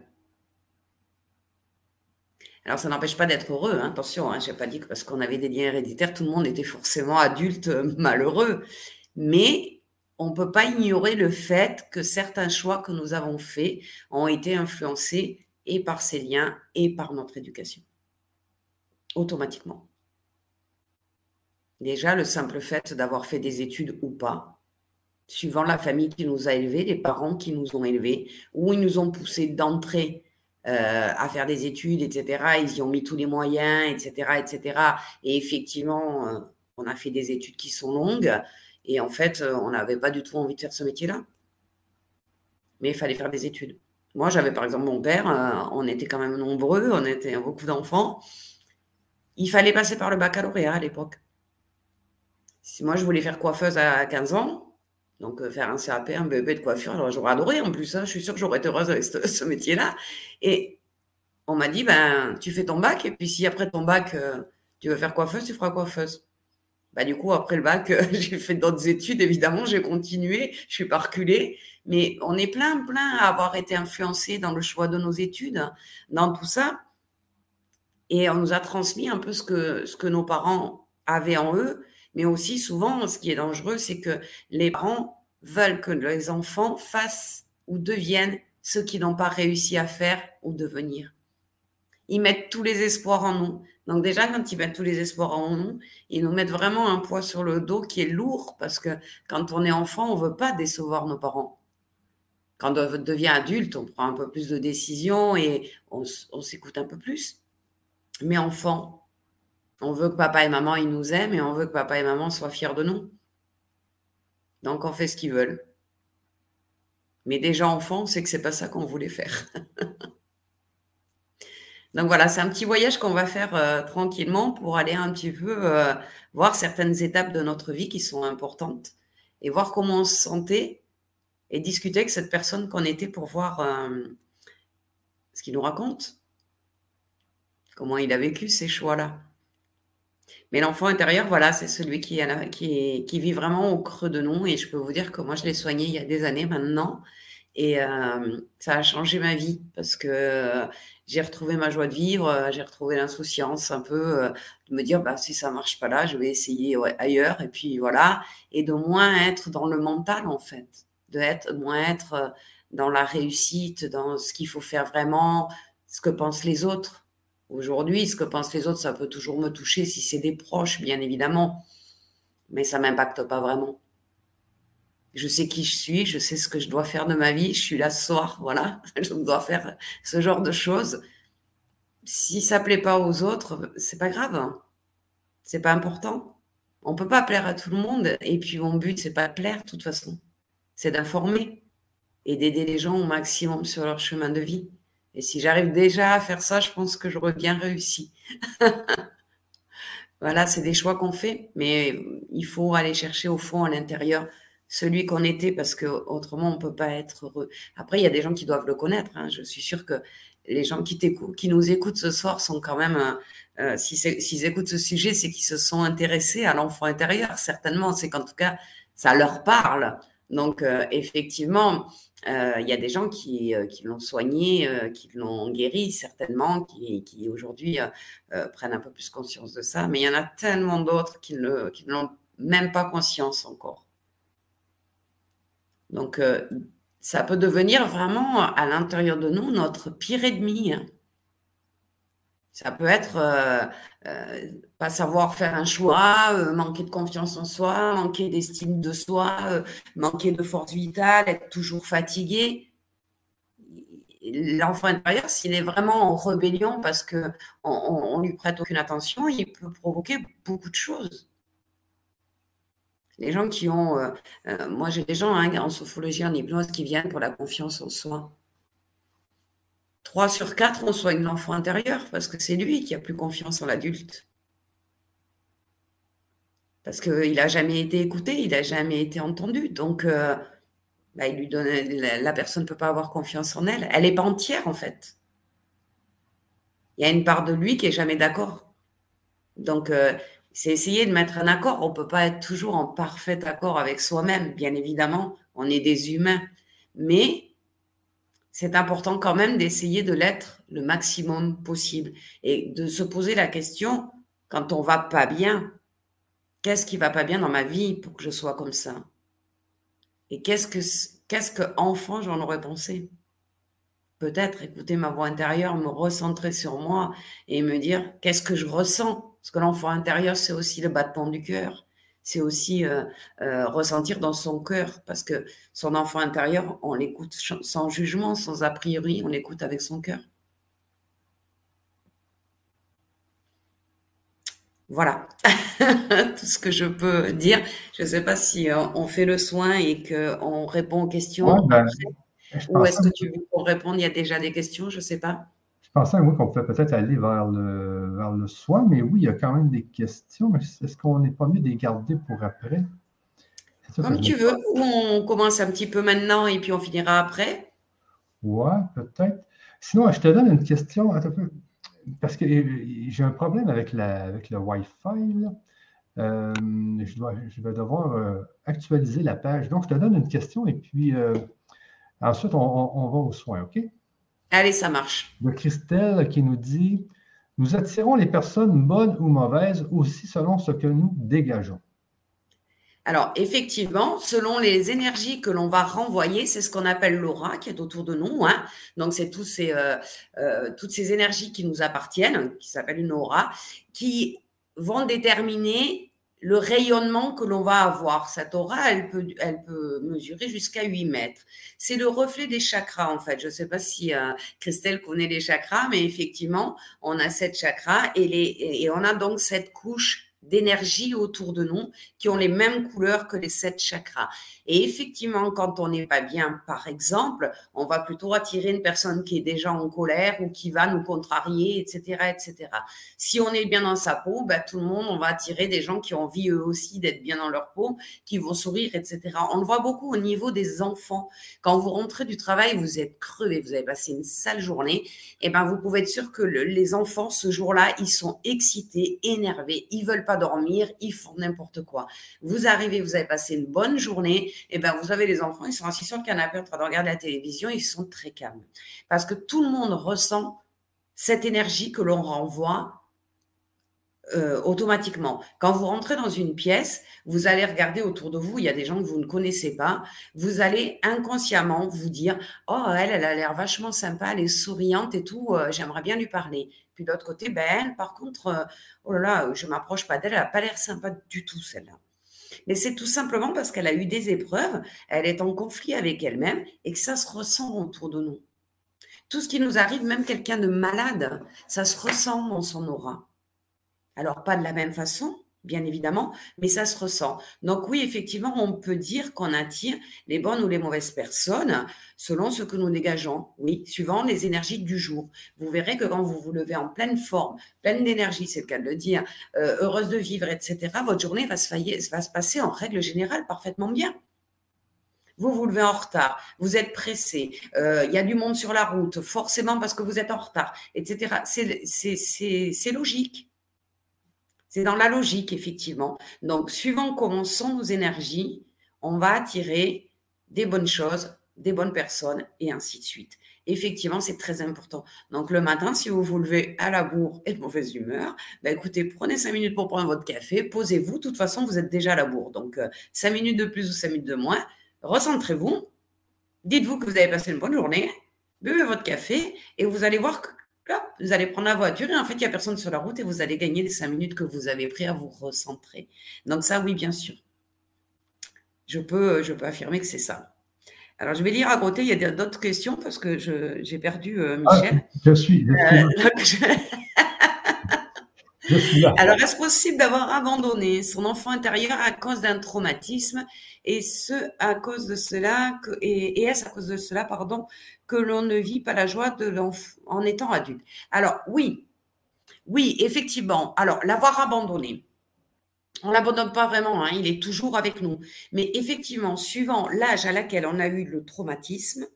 Alors, ça n'empêche pas d'être heureux, hein, attention, hein, je n'ai pas dit que parce qu'on avait des liens héréditaires, tout le monde était forcément adulte euh, malheureux. Mais on ne peut pas ignorer le fait que certains choix que nous avons faits ont été influencés et par ces liens et par notre éducation. Automatiquement. Déjà, le simple fait d'avoir fait des études ou pas, suivant la famille qui nous a élevés, les parents qui nous ont élevés, ou ils nous ont poussés d'entrer euh, à faire des études, etc. Ils y ont mis tous les moyens, etc., etc. Et effectivement, euh, on a fait des études qui sont longues, et en fait, euh, on n'avait pas du tout envie de faire ce métier-là. Mais il fallait faire des études. Moi, j'avais par exemple mon père, on était quand même nombreux, on était beaucoup d'enfants. Il fallait passer par le baccalauréat à l'époque. Si moi, je voulais faire coiffeuse à 15 ans, donc euh, faire un CAP, un BEP de coiffure, alors j'aurais adoré en plus, hein, je suis sûre que j'aurais été heureuse avec ce, métier-là. Et on m'a dit, ben, tu fais ton bac, et puis si après ton bac, euh, tu veux faire coiffeuse, tu feras coiffeuse. Bah, du coup, après le bac, [laughs] j'ai fait d'autres études, évidemment, j'ai continué, je suis pas reculée, mais on est plein, plein à avoir été influencés dans le choix de nos études, dans tout ça. Et on nous a transmis un peu ce que, ce que nos parents avaient en eux Mais aussi, souvent, ce qui est dangereux, c'est que les parents veulent que les enfants fassent ou deviennent ce qu'ils n'ont pas réussi à faire ou devenir. Ils mettent tous les espoirs en nous. Donc déjà, quand ils mettent tous les espoirs en nous, ils nous mettent vraiment un poids sur le dos qui est lourd parce que quand on est enfant, on ne veut pas décevoir nos parents. Quand on devient adulte, on prend un peu plus de décisions et on, on s'écoute un peu plus. Mais enfant, on veut que papa et maman ils nous aiment et on veut que papa et maman soient fiers de nous. Donc on fait ce qu'ils veulent. Mais déjà enfant, c'est que c'est pas ça qu'on voulait faire. [laughs] Donc voilà, c'est un petit voyage qu'on va faire euh, tranquillement pour aller un petit peu euh, voir certaines étapes de notre vie qui sont importantes et voir comment on se sentait et discuter avec cette personne qu'on était pour voir euh, ce qu'il nous raconte, comment il a vécu ces choix-là. Mais l'enfant intérieur, voilà, c'est celui qui, qui, vit vraiment au creux de nous. Et je peux vous dire que moi, je l'ai soigné il y a des années maintenant. Et euh, ça a changé ma vie parce que euh, j'ai retrouvé ma joie de vivre, euh, j'ai retrouvé l'insouciance un peu de me dire bah, si ça marche pas là, je vais essayer ailleurs. Et puis voilà. Et de moins être dans le mental, en fait. De être, moins être dans la réussite, dans ce qu'il faut faire vraiment, ce que pensent les autres Aujourd'hui, ce que pensent les autres, ça peut toujours me toucher si c'est des proches, bien évidemment, mais ça m'impacte pas vraiment. Je sais qui je suis, je sais ce que je dois faire de ma vie, je suis là ce soir, [laughs] voilà, je dois faire ce genre de choses. Si ça plaît pas aux autres, c'est pas grave, c'est pas important. On peut pas plaire à tout le monde, et puis mon but c'est pas de plaire de toute façon, c'est d'informer et d'aider les gens au maximum sur leur chemin de vie. Et si j'arrive déjà à faire ça, je pense que j'aurais bien réussi. [laughs] voilà, c'est des choix qu'on fait, mais il faut aller chercher au fond, à l'intérieur, celui qu'on était, parce que autrement on peut pas être heureux. Après, il y a des gens qui doivent le connaître. Hein. Je suis sûre que les gens qui, qui nous écoutent ce soir sont quand même, euh, euh s'ils écoutent ce sujet, c'est qu'ils se sont intéressés à l'enfant intérieur. Certainement, c'est qu'en tout cas, ça leur parle. Donc, euh, effectivement, il y a des gens qui, euh, l'ont soigné, euh, qui l'ont guéri certainement, qui, aujourd'hui prennent un peu plus conscience de ça, mais il y en a tellement d'autres qui ne l'ont même pas conscience encore. Donc, ça peut devenir vraiment à l'intérieur de nous notre pire ennemi. Hein. Ça peut être euh, euh, pas savoir faire un choix, euh, manquer de confiance en soi, manquer d'estime de soi, manquer de force vitale, être toujours fatigué. L'enfant intérieur, s'il est vraiment en rébellion parce qu'on on, lui prête aucune attention, il peut provoquer beaucoup de choses. Les gens qui ont, moi j'ai des gens hein, en sophologie, en hypnose qui viennent pour la confiance en soi. 3 sur 4, on soigne l'enfant intérieur parce que c'est lui qui a plus confiance en l'adulte. Parce qu'il n'a jamais été écouté, il n'a jamais été entendu. Donc, euh, bah, la, personne ne peut pas avoir confiance en elle. Elle n'est pas entière, en fait. Il y a une part de lui qui est jamais d'accord. Donc, euh, c'est essayer de mettre un accord. On ne peut pas être toujours en parfait accord avec soi-même, bien évidemment. On est des humains. Mais c'est important quand même d'essayer de l'être le maximum possible et de se poser la question quand on va pas bien, qu'est-ce qui va pas bien dans ma vie pour que je sois comme ça? Et qu'est-ce que qu'est-ce que enfant j'en aurais pensé? Peut-être écouter ma voix intérieure, me recentrer sur moi et me dire qu'est-ce que je ressens? Parce que l'enfant intérieur, c'est aussi le battement du cœur c'est aussi euh, euh, ressentir dans son cœur, parce que son enfant intérieur, on l'écoute sans jugement, sans a priori, on l'écoute avec son cœur. Voilà [laughs] tout ce que je peux dire. Je ne sais pas si euh, on fait le soin et qu'on répond aux questions. Ben, ou est-ce que tu veux qu'on réponde? Il y a déjà des questions, je ne sais pas pensais, moi, qu'on pouvait peut-être aller vers le, vers le soin, mais oui, il y a quand même des questions. Est-ce qu'on n'est pas mieux de les garder pour après? Comme tu veux, ou on commence un petit peu maintenant et puis on finira après. Ouais, peut-être. Sinon, je te donne une question, parce que j'ai un problème avec, la, avec le Wi-Fi. Euh, je, dois, je, vais devoir euh, actualiser la page. Donc, je te donne une question et puis euh, ensuite, on, on, va aux soins, OK? Allez, ça marche. De Christelle qui nous dit Nous attirons les personnes bonnes ou mauvaises aussi selon ce que nous dégageons. Alors, effectivement, selon les énergies que l'on va renvoyer, c'est ce qu'on appelle l'aura qui est autour de nous. Hein. Donc, c'est ces, euh, euh, toutes ces énergies qui nous appartiennent, qui s'appellent une aura, qui vont déterminer le rayonnement que l'on va avoir. Cette aura, elle peut, elle peut mesurer jusqu'à 8 mètres. C'est le reflet des chakras, en fait. Je ne sais pas si euh, Christelle connaît les chakras, mais effectivement, on a sept chakras et, les, et on a donc cette couche d'énergie autour de nous qui ont les mêmes couleurs que les sept chakras. Et effectivement, quand on n'est pas bien, par exemple, on va plutôt attirer une personne qui est déjà en colère ou qui va nous contrarier, etc., etc. Si on est bien dans sa peau, bah, tout le monde, on va attirer des gens qui ont envie eux aussi d'être bien dans leur peau, qui vont sourire, etc. On le voit beaucoup au niveau des enfants. Quand vous rentrez du travail, vous êtes crevé, vous avez passé une sale journée, et ben vous pouvez être sûr que les enfants ce jour-là, ils sont excités, énervés, ils veulent pas dormir, ils font n'importe quoi. Vous arrivez, vous avez passé une bonne journée, et eh ben vous avez les enfants, ils sont assis sur le canapé en train de regarder la télévision, ils sont très calmes. Parce que tout le monde ressent cette énergie que l'on renvoie euh, automatiquement. Quand vous rentrez dans une pièce, vous allez regarder autour de vous, il y a des gens que vous ne connaissez pas, vous allez inconsciemment vous dire Oh, elle, elle a l'air vachement sympa, elle est souriante et tout, euh, j'aimerais bien lui parler. Puis de l'autre côté, ben, elle, par contre, euh, oh là là, je m'approche pas d'elle, elle n'a pas l'air sympa du tout, celle-là. Mais c'est tout simplement parce qu'elle a eu des épreuves, elle est en conflit avec elle-même et que ça se ressent autour de nous. Tout ce qui nous arrive, même quelqu'un de malade, ça se ressent dans son aura. Alors, pas de la même façon, bien évidemment, mais ça se ressent. Donc oui, effectivement, on peut dire qu'on attire les bonnes ou les mauvaises personnes selon ce que nous dégageons, oui, suivant les énergies du jour. Vous verrez que quand vous vous levez en pleine forme, pleine d'énergie, c'est le cas de le dire, euh, heureuse de vivre, etc., votre journée va se, passer en règle générale parfaitement bien. Vous vous levez en retard, vous êtes pressé, euh, il y a du monde sur la route, forcément parce que vous êtes en retard, etc. C'est logique. C'est dans la logique, effectivement. Donc, suivant comment sont nos énergies, on va attirer des bonnes choses, des bonnes personnes, et ainsi de suite. Effectivement, c'est très important. Donc, le matin, si vous vous levez à la bourre et de mauvaise humeur, bah, écoutez, prenez cinq minutes pour prendre votre café, posez-vous. De toute façon, vous êtes déjà à la bourre. Donc, euh, cinq minutes de plus ou cinq minutes de moins, recentrez-vous. Dites-vous que vous avez passé une bonne journée, buvez votre café et vous allez voir que vous allez prendre la voiture et en fait, il n'y a personne sur la route et vous allez gagner les cinq minutes que vous avez pris à vous recentrer. Donc ça, oui, bien sûr. Je peux, je peux affirmer que c'est ça. Alors, je vais lire à côté, il y a d'autres questions parce que j'ai perdu euh, ah, Michel. je suis. Alors, est-ce possible d'avoir abandonné son enfant intérieur à cause d'un traumatisme et ce à cause de cela que, et, est-ce à cause de cela pardon que l'on ne vit pas la joie de en étant adulte Alors oui, oui effectivement. Alors l'avoir abandonné, on l'abandonne pas vraiment, hein, il est toujours avec nous. Mais effectivement, suivant l'âge à laquelle on a eu le traumatisme,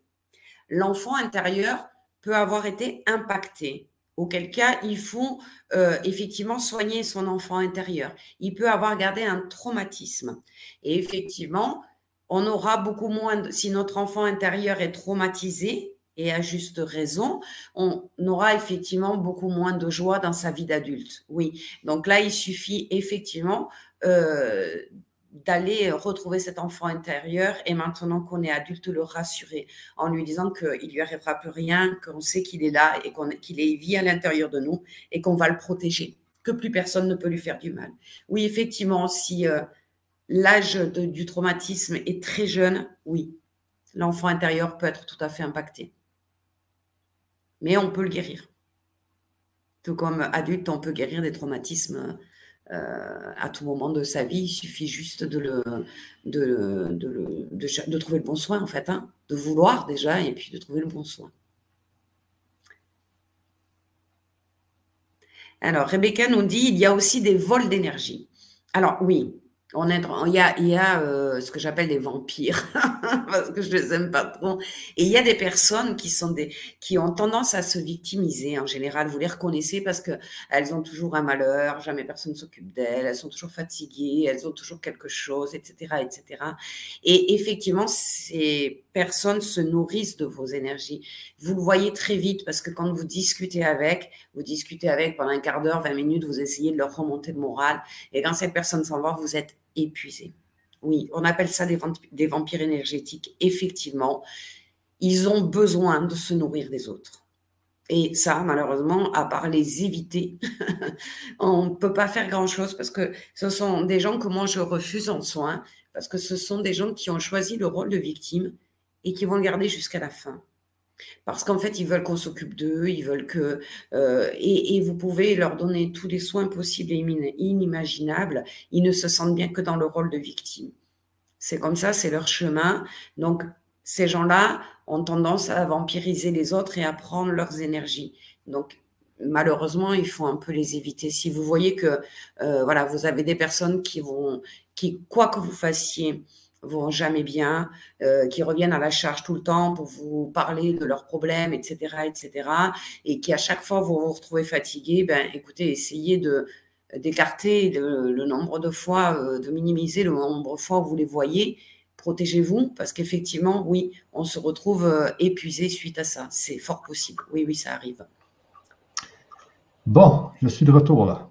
l'enfant intérieur peut avoir été impacté auquel cas il faut euh, effectivement soigner son enfant intérieur. Il peut avoir gardé un traumatisme. Et effectivement, on aura beaucoup moins, de, si notre enfant intérieur est traumatisé, et à juste raison, on aura effectivement beaucoup moins de joie dans sa vie d'adulte. Oui. Donc là, il suffit effectivement euh, d'aller retrouver cet enfant intérieur et maintenant qu'on est adulte, le rassurer en lui disant qu'il lui arrivera plus rien, qu'on sait qu'il est là et qu'il est vit à l'intérieur de nous et qu'on va le protéger, que plus personne ne peut lui faire du mal. Oui, effectivement, si euh, l'âge du traumatisme est très jeune, oui, l'enfant intérieur peut être tout à fait impacté. Mais on peut le guérir. Tout comme adulte, on peut guérir des traumatismes euh, à tout moment de sa vie. Il suffit juste de, trouver le bon soin, en fait, hein, de vouloir déjà et puis de trouver le bon soin. Alors, Rebecca nous dit il y a aussi des vols d'énergie. Alors, oui, on il y a, il y a euh, ce que j'appelle des vampires [laughs] parce que je les aime pas trop. Et il y a des personnes qui sont des, qui ont tendance à se victimiser en général. Vous les reconnaissez parce que elles ont toujours un malheur, jamais personne s'occupe d'elles, elles sont toujours fatiguées, elles ont toujours quelque chose, etc., etc. Et effectivement, ces personnes se nourrissent de vos énergies. Vous le voyez très vite parce que quand vous discutez avec, vous discutez avec pendant un quart d'heure, 20 minutes, vous essayez de leur remonter le moral. Et quand cette personne s'en va, vous êtes épuisé. Oui, on appelle ça des, vampires énergétiques. Effectivement, ils ont besoin de se nourrir des autres. Et ça, malheureusement, à part les éviter, [laughs] on ne peut pas faire grand-chose parce que ce sont des gens que moi je refuse en soins, parce que ce sont des gens qui ont choisi le rôle de victime et qui vont le garder jusqu'à la fin. Parce qu'en fait, ils veulent qu'on s'occupe d'eux, ils veulent que... Euh, et, vous pouvez leur donner tous les soins possibles et inimaginables. Ils ne se sentent bien que dans le rôle de victime. C'est comme ça, c'est leur chemin. Donc, ces gens-là ont tendance à vampiriser les autres et à prendre leurs énergies. Donc, malheureusement, il faut un peu les éviter. Si vous voyez que, euh, voilà, vous avez des personnes qui vont, qui, quoi que vous fassiez, vont jamais bien, euh, qui reviennent à la charge tout le temps pour vous parler de leurs problèmes, etc., etc., et qui à chaque fois vous vous retrouvez fatigué, ben écoutez, essayez de d'écarter le, nombre de fois, euh, de minimiser le nombre de fois où vous les voyez. Protégez-vous parce qu'effectivement, oui, on se retrouve euh, épuisé suite à ça. C'est fort possible. Oui, oui, ça arrive. Bon, je suis de retour là.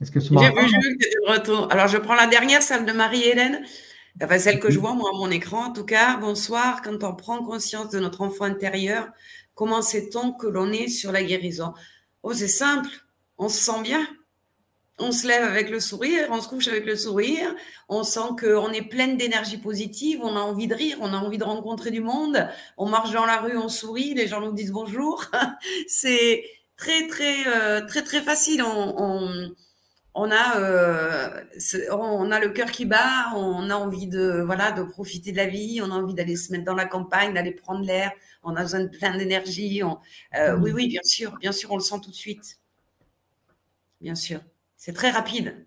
Est-ce que tu m'entends? J'ai vu de retour. Alors, je prends la dernière, celle de Marie-Hélène. Enfin, celle que je vois, moi, à mon écran. En tout cas, bonsoir. Quand on prend conscience de notre enfant intérieur, comment sait-on que l'on est sur la guérison? Oh, c'est simple. On se sent bien. On se lève avec le sourire, on se couche avec le sourire, on sent qu'on est pleine d'énergie positive, on a envie de rire, on a envie de rencontrer du monde, on marche dans la rue, on sourit, les gens nous disent bonjour. [laughs] c'est très, très, euh, très, très facile. on on a, euh, on a le cœur qui bat, on a envie de, voilà, de profiter de la vie, on a envie d'aller se mettre dans la campagne, d'aller prendre l'air, on a besoin de plein d'énergie. Euh, oui, oui, bien sûr, bien sûr, on le sent tout de suite. Bien sûr. C'est très rapide.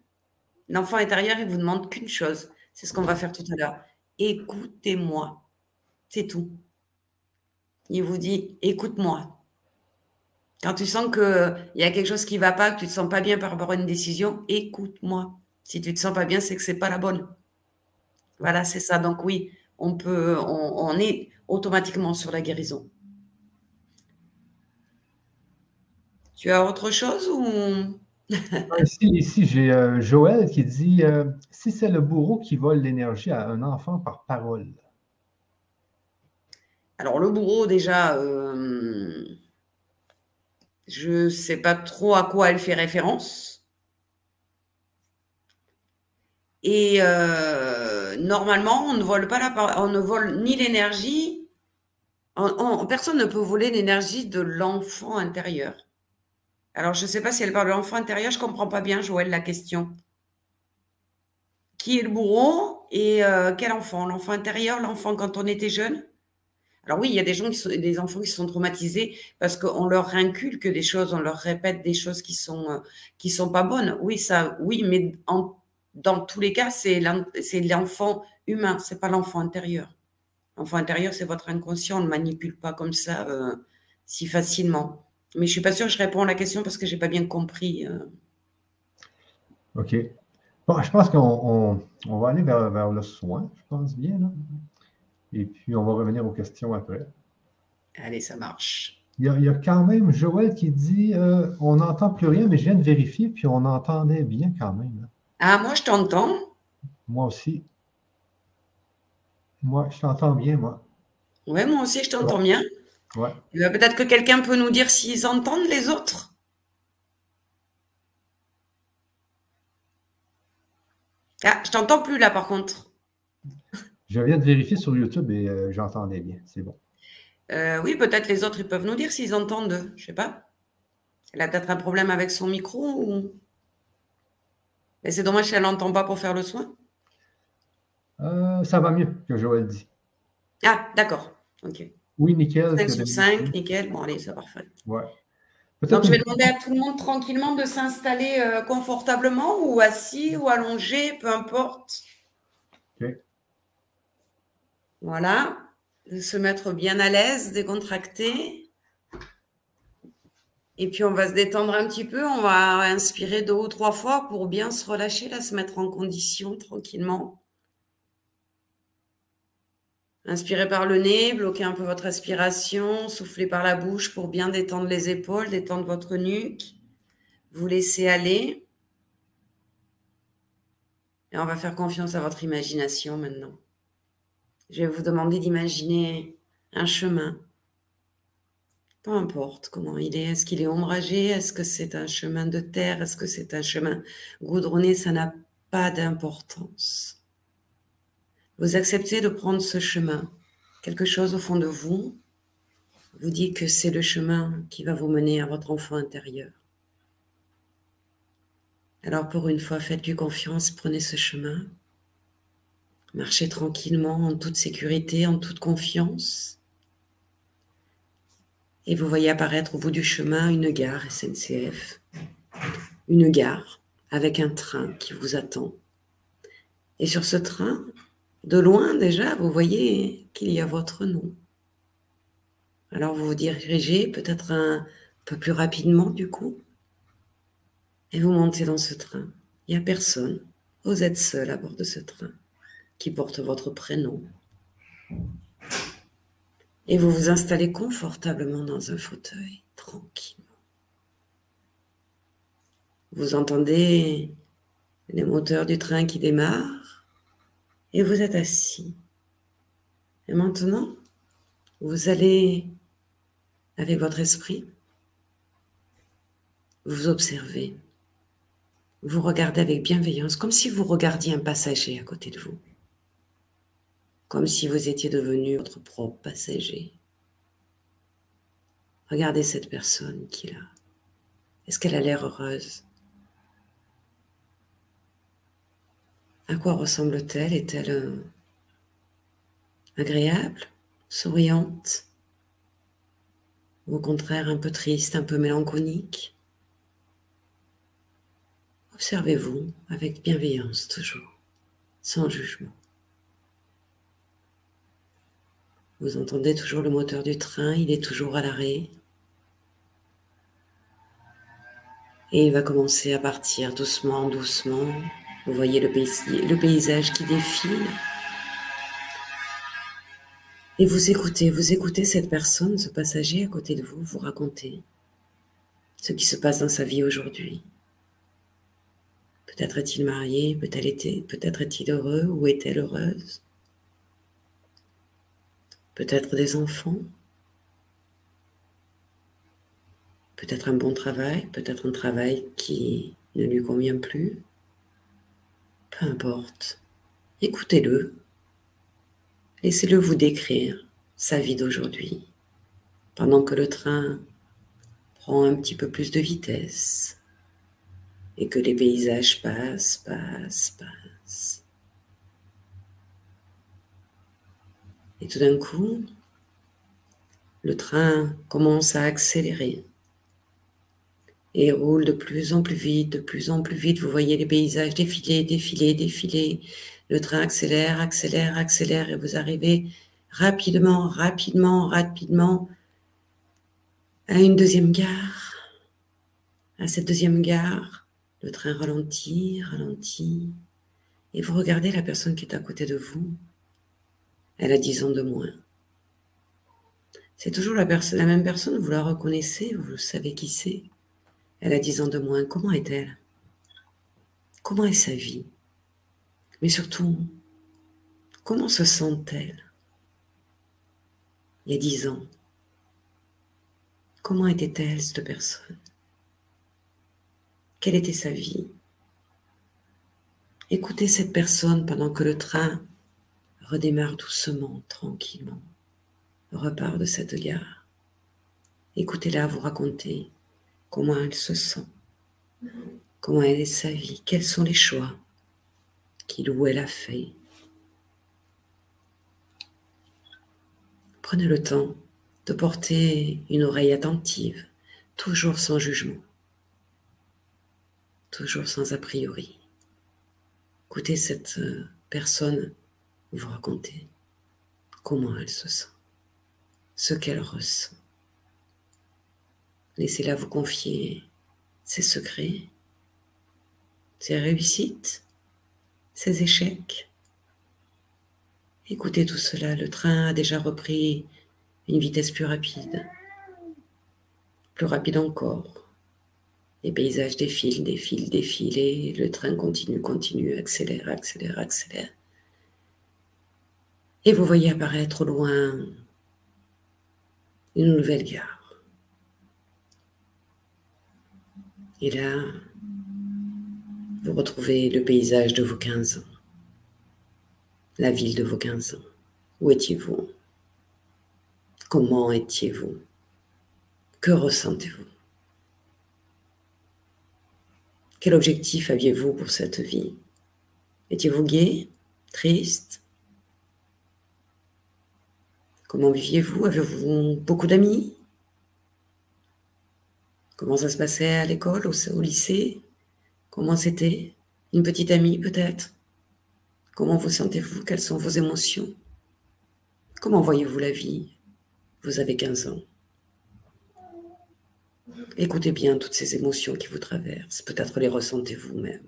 L'enfant intérieur, il vous demande qu'une chose. C'est ce qu'on va faire tout à l'heure. Écoutez-moi. C'est tout. Il vous dit, écoute-moi. Quand tu sens qu'il y a quelque chose qui ne va pas, que tu ne te sens pas bien par rapport à une décision, écoute-moi. Si tu ne te sens pas bien, c'est que ce n'est pas la bonne. Voilà, c'est ça. Donc oui, on peut, on, est automatiquement sur la guérison. Tu as autre chose ou? [laughs] Ici, j'ai euh, Joël qui dit euh, si c'est le bourreau qui vole l'énergie à un enfant par parole. Alors le bourreau déjà, euh, je ne sais pas trop à quoi elle fait référence. Et euh, normalement, on ne vole pas la, on ne vole ni l'énergie. personne ne peut voler l'énergie de l'enfant intérieur. Alors, je ne sais pas si elle parle de l'enfant intérieur. Je ne comprends pas bien, Joël, la question. Qui est le bourreau et euh, quel enfant? L'enfant intérieur, l'enfant quand on était jeune? Alors oui, il y a des gens qui sont, des enfants qui sont traumatisés parce qu'on leur inculque des choses, on leur répète des choses qui sont euh, qui sont pas bonnes. Oui, ça, oui, mais dans tous les cas, c'est l'enfant humain, c'est pas l'enfant intérieur. L'enfant intérieur, c'est votre inconscient, on ne manipule pas comme ça euh, si facilement. Mais je suis pas sûre que je réponds à la question parce que j'ai pas bien compris. Euh. Ok. Bon, je pense qu'on va aller vers, vers, le soin, je pense bien. Là. Et puis, on va revenir aux questions après. Allez, ça marche. Il y a, quand même Joël qui dit euh, on n'entend plus rien, mais je viens de vérifier, puis on entendait bien quand même. Ah, moi, je t'entends. Moi aussi. Moi, je t'entends bien, moi. Oui, moi aussi, je t'entends bien. Ouais. Peut-être que quelqu'un peut nous dire s'ils entendent les autres. Ah, je t'entends plus là, par contre. Je viens de vérifier sur YouTube et euh, j'entendais bien. C'est bon. Euh, oui, peut-être les autres, ils peuvent nous dire s'ils entendent. Je ne sais pas. Elle a peut-être un problème avec son micro ou. Mais c'est dommage si elle n'entend pas pour faire le soin. Euh, ça va mieux que Joël dit. Ah, d'accord. OK. Oui, nickel. 5 sur 5, nickel. Bon, allez, c'est parfait. Ouais. Donc, je vais demander à tout le monde tranquillement de s'installer confortablement ou assis ou allongé, peu importe. Voilà, de se mettre bien à l'aise, décontracté. Et puis on va se détendre un petit peu, on va inspirer deux ou trois fois pour bien se relâcher, là, se mettre en condition tranquillement. Inspirez par le nez, bloquez un peu votre respiration, soufflez par la bouche pour bien détendre les épaules, détendre votre nuque. Vous laissez aller. Et on va faire confiance à votre imagination maintenant. Je vais vous demander d'imaginer un chemin. Peu importe comment il est. Est-ce qu'il est ombragé? Est-ce que c'est un chemin de terre? Est-ce que c'est un chemin goudronné? Ça n'a pas d'importance. Vous acceptez de prendre ce chemin. Quelque chose au fond de vous vous dit que c'est le chemin qui va vous mener à votre enfant intérieur. Alors pour une fois, faites-lui confiance, prenez ce chemin. Marchez tranquillement, en toute sécurité, en toute confiance. Et vous voyez apparaître au bout du chemin une gare SNCF. Une gare avec un train qui vous attend. Et sur ce train, de loin déjà, vous voyez qu'il y a votre nom. Alors vous vous dirigez peut-être un peu plus rapidement du coup. Et vous montez dans ce train. Il n'y a personne. Vous êtes seul à bord de ce train qui porte votre prénom. Et vous vous installez confortablement dans un fauteuil, tranquillement. Vous entendez les moteurs du train qui démarrent et vous êtes assis. Et maintenant, vous allez avec votre esprit, vous observez, vous regardez avec bienveillance, comme si vous regardiez un passager à côté de vous, comme si vous étiez devenu votre propre passager. Regardez cette personne qui est. Est-ce qu'elle a l'air heureuse? À quoi ressemble-t-elle? Est-elle euh, agréable, souriante? Ou au contraire un peu triste, un peu mélancolique? Observez-vous avec bienveillance toujours, sans jugement. Vous entendez toujours le moteur du train, il est toujours à l'arrêt. Et il va commencer à partir doucement, doucement. Vous voyez le, paysage qui défile. Et vous écoutez, vous écoutez cette personne, ce passager à côté de vous, vous raconter ce qui se passe dans sa vie aujourd'hui. Peut-être est-il marié, peut-être est-il heureux ou est-elle heureuse? Peut-être des enfants. Peut-être un bon travail, peut-être un travail qui ne lui convient plus. Peu importe. Écoutez-le, Laissez-le vous décrire sa vie d'aujourd'hui, pendant que le train prend un petit peu plus de vitesse et que les paysages passent, passent, passent. Et tout d'un coup, le train commence à accélérer et roule de plus en plus vite, de plus en plus vite. Vous voyez les paysages défiler, défiler, défiler. Le train accélère, accélère, accélère et vous arrivez rapidement, rapidement, rapidement à une deuxième gare. À cette deuxième gare, le train ralentit, ralentit et vous regardez la personne qui est à côté de vous. Elle a dix ans de moins. C'est toujours la, même personne, vous la reconnaissez, vous savez qui c'est. Elle a dix ans de moins. Comment est-elle? Comment est sa vie? Mais surtout, comment se sent-elle? Il y a dix ans. Comment était-elle, cette personne? Quelle était sa vie? Écoutez cette personne pendant que le train redémarre doucement, tranquillement, repart de cette gare. Écoutez-la vous raconter comment elle se sent, comment elle est sa vie, quels sont les choix qu'il ou elle a fait. Prenez le temps de porter une oreille attentive, toujours sans jugement, toujours sans a priori. Écoutez cette euh, personne vous raconter comment elle se sent, ce qu'elle ressent. Laissez-la vous confier ses secrets, ses réussites, ses échecs. Écoutez tout cela, le train a déjà repris une vitesse plus rapide, plus rapide encore. Les paysages défilent, défilent, défilent et le train continue, continue, accélère, accélère, accélère. Et vous voyez apparaître au loin une nouvelle gare. Et là, vous retrouvez le paysage de vos 15 ans, la ville de vos 15 ans. Où étiez-vous? Comment étiez-vous? Que ressentez-vous? Quel objectif aviez-vous pour cette vie? Étiez-vous gai? Triste? Comment viviez-vous? Avez-vous beaucoup d'amis? Comment ça se passait à l'école, au, lycée? Comment c'était? Une petite amie peut-être? Comment vous sentez-vous? Quelles sont vos émotions? Comment voyez-vous la vie? Vous avez 15 ans. Écoutez bien toutes ces émotions qui vous traversent. Peut-être les ressentez vous-même.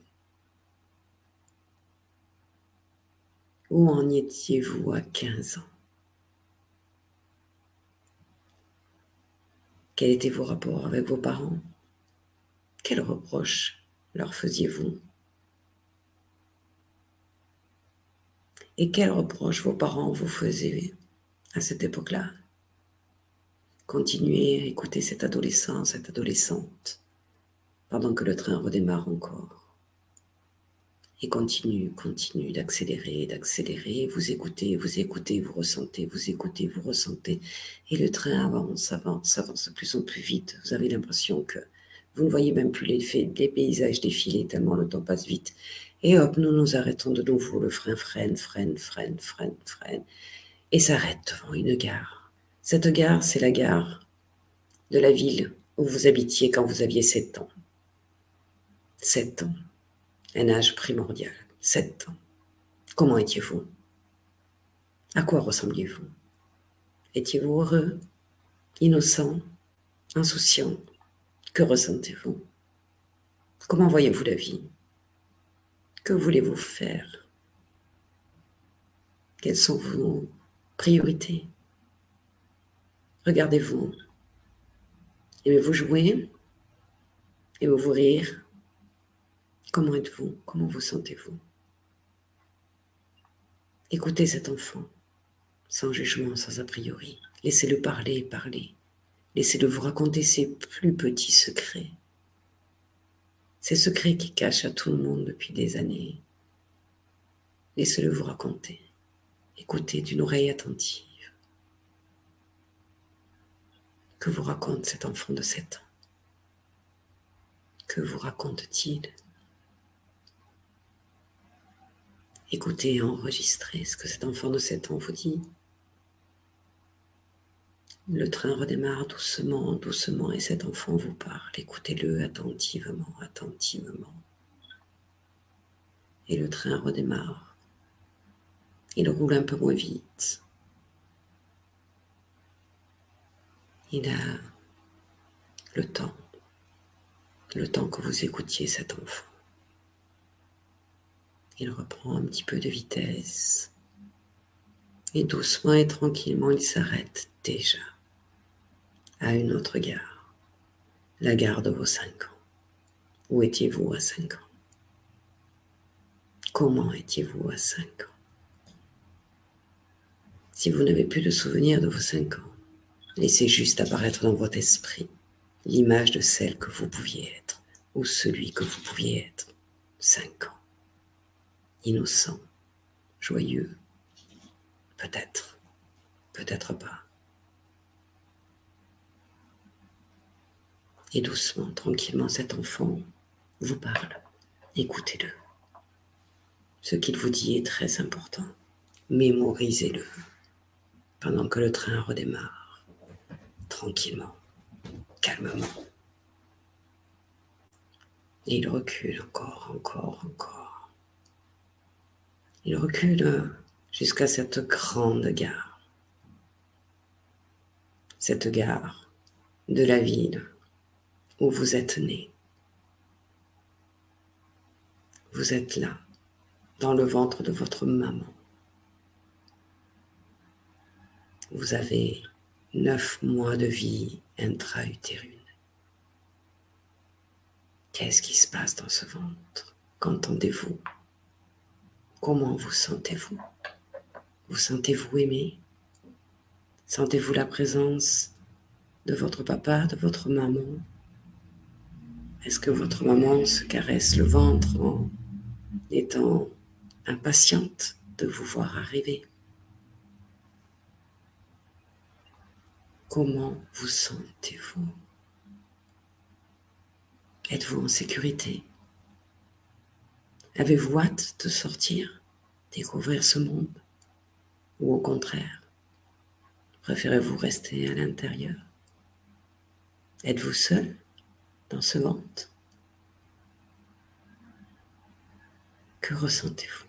Où en étiez-vous à 15 ans? Quels étaient vos rapports avec vos parents? Quels reproches leur faisiez-vous? Et quels reproches vos parents vous faisaient à cette époque-là? Continuez à écouter cet adolescent, cette adolescente, pendant que le train redémarre encore. Et continue, continue d'accélérer, d'accélérer. Vous écoutez, vous écoutez, vous ressentez, vous écoutez, vous ressentez. Et le train avance, avance, avance de plus en plus vite. Vous avez l'impression que vous ne voyez même plus les, les paysages défiler tellement le temps passe vite. Et hop, nous nous arrêtons de nouveau. Le frein freine, freine, freine, freine, freine. Et s'arrête devant une gare cette gare, c'est la gare de la ville où vous habitiez quand vous aviez 7 ans. 7 ans, un âge primordial. 7 ans. Comment étiez-vous? À quoi ressembliez-vous? Étiez-vous heureux, innocent, insouciant? Que ressentez-vous? Comment voyez-vous la vie? Que voulez-vous faire? Quelles sont vos priorités? Regardez-vous. Aimez-vous jouer? Aimez-vous rire? Comment êtes-vous? Comment vous sentez-vous? Écoutez cet enfant, sans jugement, sans a priori. Laissez-le parler et parler. Laissez-le vous raconter ses plus petits secrets. Ces secrets qui cachent à tout le monde depuis des années. Laissez-le vous raconter. Écoutez d'une oreille attentive. Que vous raconte cet enfant de 7 ans? Que vous raconte-t-il? Écoutez et enregistrez ce que cet enfant de 7 ans vous dit. Le train redémarre doucement, doucement, et cet enfant vous parle. Écoutez-le attentivement, attentivement. Et le train redémarre. Il roule un peu moins vite. il a le temps, le temps que vous écoutiez cet enfant. Il reprend un petit peu de vitesse et doucement et tranquillement il s'arrête déjà à une autre gare, la gare de vos cinq ans. Où étiez-vous à cinq ans? Comment étiez-vous à cinq ans? Si vous n'avez plus de souvenir de vos cinq ans, Laissez juste apparaître dans votre esprit l'image de celle que vous pouviez être ou celui que vous pouviez être. Cinq ans. Innocent, joyeux, peut-être, peut-être pas. Et doucement, tranquillement, cet enfant vous parle. Écoutez-le. Ce qu'il vous dit est très important. Mémorisez-le pendant que le train redémarre tranquillement, calmement. Il recule encore, encore, encore. Il recule jusqu'à cette grande gare. Cette gare de la ville où vous êtes né. Vous êtes là, dans le ventre de votre maman. Vous avez neuf mois de vie intra-utérine. Qu'est-ce qui se passe dans ce ventre? Qu'entendez-vous? Comment vous sentez-vous? Vous sentez-vous aimé? Sentez-vous la présence de votre papa, de votre maman? Est-ce que votre maman se caresse le ventre en étant impatiente de vous voir arriver? Comment vous sentez-vous? Êtes-vous en sécurité? Avez-vous hâte de sortir, découvrir ce monde Ou au contraire, préférez-vous rester à l'intérieur? Êtes-vous seul dans ce ventre Que ressentez-vous?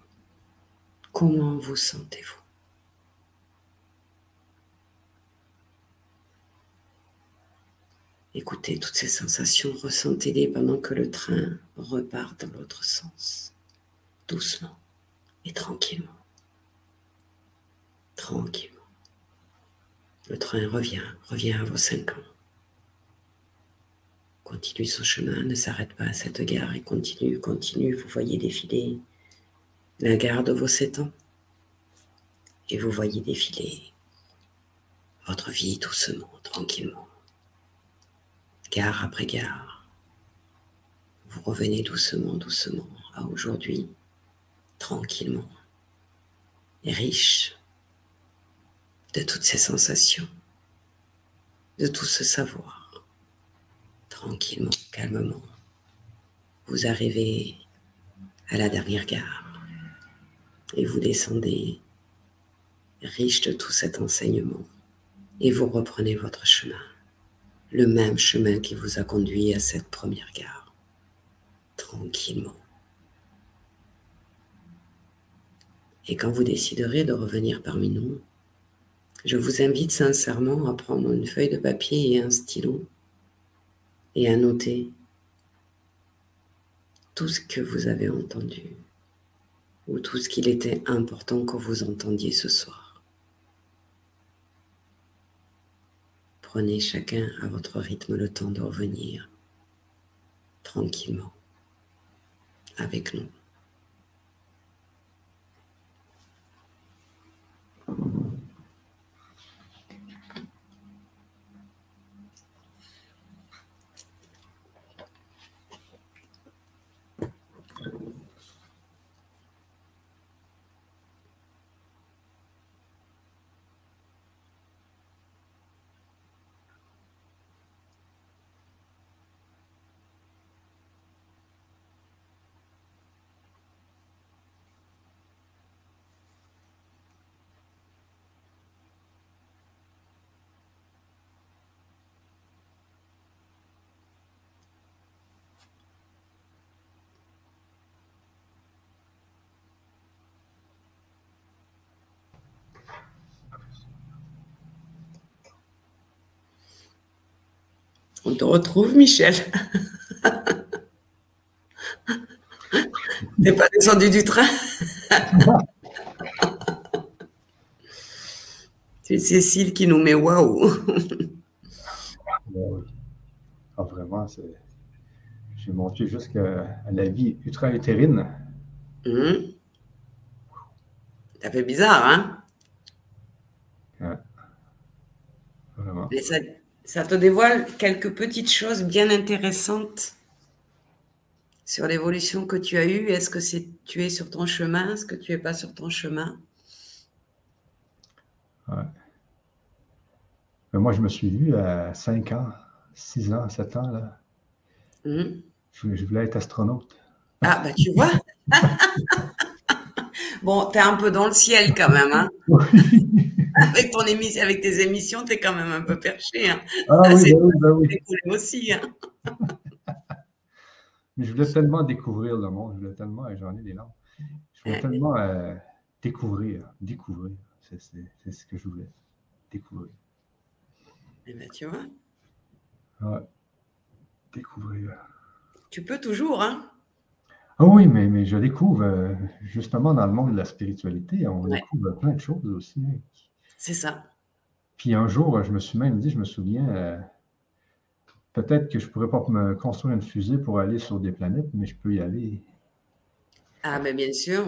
Comment vous sentez-vous? Écoutez toutes ces sensations, ressentez-les pendant que le train repart dans l'autre sens, doucement et tranquillement. Tranquillement. Le train revient, revient à vos cinq ans. Continue son chemin, ne s'arrête pas à cette gare et continue, continue. Vous voyez défiler la gare de vos sept ans. Et vous voyez défiler votre vie doucement, tranquillement gare après gare. Vous revenez doucement, doucement à aujourd'hui, tranquillement riche de toutes ces sensations, de tout ce savoir. Tranquillement, calmement, vous arrivez à la dernière gare et vous descendez riche de tout cet enseignement et vous reprenez votre chemin le même chemin qui vous a conduit à cette première gare, tranquillement. Et quand vous déciderez de revenir parmi nous, je vous invite sincèrement à prendre une feuille de papier et un stylo et à noter tout ce que vous avez entendu ou tout ce qu'il était important que vous entendiez ce soir. Prenez chacun à votre rythme le temps de revenir tranquillement avec nous. On te retrouve, Michel. T'es pas descendu du train [laughs] C'est Cécile qui nous met waouh. ah, vraiment, j'ai monté jusqu'à la vie ultra-utérine. Mmh. Ça fait bizarre, hein? Ouais. Vraiment. Ça te dévoile quelques petites choses bien intéressantes sur l'évolution que tu as eue. Est-ce que c'est tu es sur ton chemin? Est-ce que tu n'es pas sur ton chemin? Ouais. Moi, je me suis vu à 5 ans, 6 ans, 7 ans. Là. Mmh. Je, voulais être astronaute. Ah, bah tu vois [laughs] Bon, tu es un peu dans le ciel quand même. Hein [laughs] avec, ton émission, avec tes émissions, tu es quand même un peu perché. Hein. Ah oui, bah oui, bah aussi. Hein. [laughs] Mais je voulais tellement découvrir le monde, je voulais tellement, j'en ai des langues, je voulais tellement euh, découvrir, découvrir, c'est ce que je voulais, découvrir. Eh bien, tu vois. Ouais, découvrir. Tu peux toujours, hein ah oui, mais, mais je découvre, euh, justement, dans le monde de la spiritualité, on découvre plein de choses aussi. Hein, c'est ça. Puis un jour, je me suis même dit, je me souviens, euh, peut-être que je ne pourrais pas me construire une fusée pour aller sur des planètes, mais je peux y aller. Ah, mais bien sûr.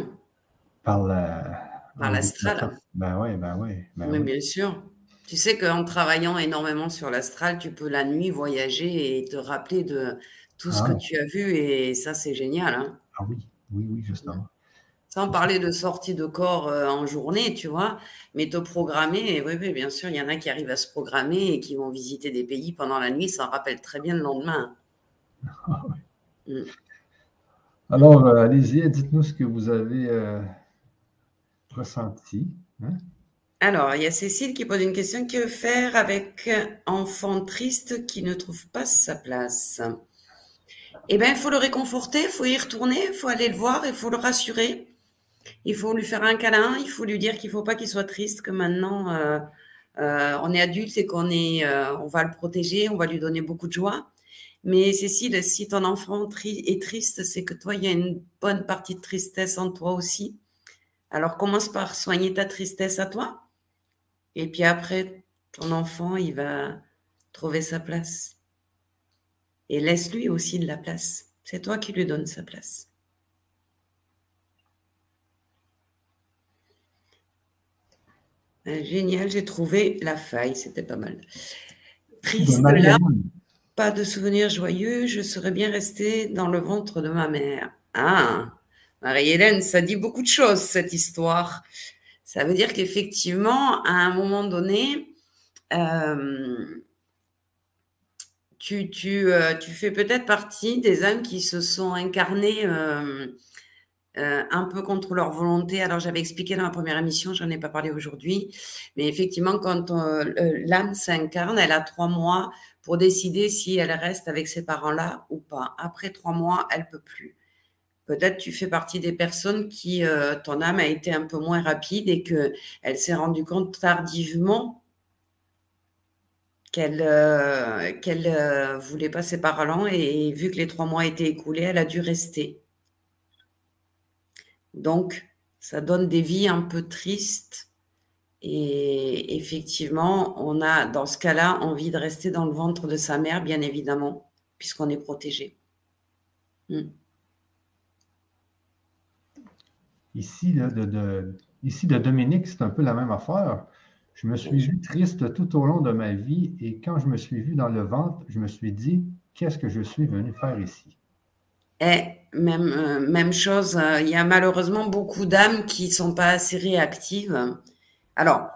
Par la. Par l'astral. Ben oui, ben oui. Ben oui, bien sûr. Tu sais qu'en travaillant énormément sur l'astral, tu peux la nuit voyager et te rappeler de tout ce que ah. tu as vu, et ça, c'est génial. Hein. ah oui, oui, oui, justement. Sans parler de sortie de corps euh, en journée, tu vois, mais te programmer, oui, oui, bien sûr, il y en a qui arrivent à se programmer et qui vont visiter des pays pendant la nuit, ça rappelle très bien le lendemain. Ah [laughs] mm. Alors, euh, allez-y, dites-nous ce que vous avez euh, ressenti. Hein. Alors, il y a Cécile qui pose une question. Que faire avec un enfant triste qui ne trouve pas sa place? Eh bien, il faut le réconforter, il faut y retourner, il faut aller le voir, il faut le rassurer. Il faut lui faire un câlin, il faut lui dire qu'il ne faut pas qu'il soit triste, que maintenant euh, euh, on est adulte et qu'on est, euh, on va le protéger, on va lui donner beaucoup de joie. Mais Cécile, si ton enfant est triste, c'est que toi, il y a une bonne partie de tristesse en toi aussi. Alors commence par soigner ta tristesse à toi. Et puis après, ton enfant, il va trouver sa place. Et laisse-lui aussi de la place. C'est toi qui lui donnes sa place. Génial, j'ai trouvé la faille, c'était pas mal. Triste là, pas de souvenirs joyeux, je serais bien restée dans le ventre de ma mère. Ah, Marie-Hélène, ça dit beaucoup de choses, cette histoire. Ça veut dire qu'effectivement, à un moment donné, euh, tu, tu, euh, tu, fais peut-être partie des âmes qui se sont incarnées euh, un peu contre leur volonté. Alors, j'avais expliqué dans la première émission, j'en ai pas parlé aujourd'hui, mais effectivement, quand euh, l'âme s'incarne, elle a trois mois pour décider si elle reste avec ses parents-là ou pas. Après trois mois, elle peut plus. Peut-être tu fais partie des personnes qui, euh, ton âme a été un peu moins rapide et que elle s'est rendue compte tardivement qu'elle qu'elle voulait pas ses parents et vu que les trois mois étaient écoulés, elle a dû rester. Donc, ça donne des vies un peu tristes. Et effectivement, on a dans ce cas-là envie de rester dans le ventre de sa mère, bien évidemment, puisqu'on est protégé. Hmm. Ici, de, ici, de Dominique, c'est un peu la même affaire. Je me suis vu triste tout au long de ma vie et quand je me suis vu dans le ventre, je me suis dit, qu'est-ce que je suis venu faire ici? Et même, euh, même chose, euh, il y a malheureusement beaucoup d'âmes qui ne sont pas assez réactives. Alors,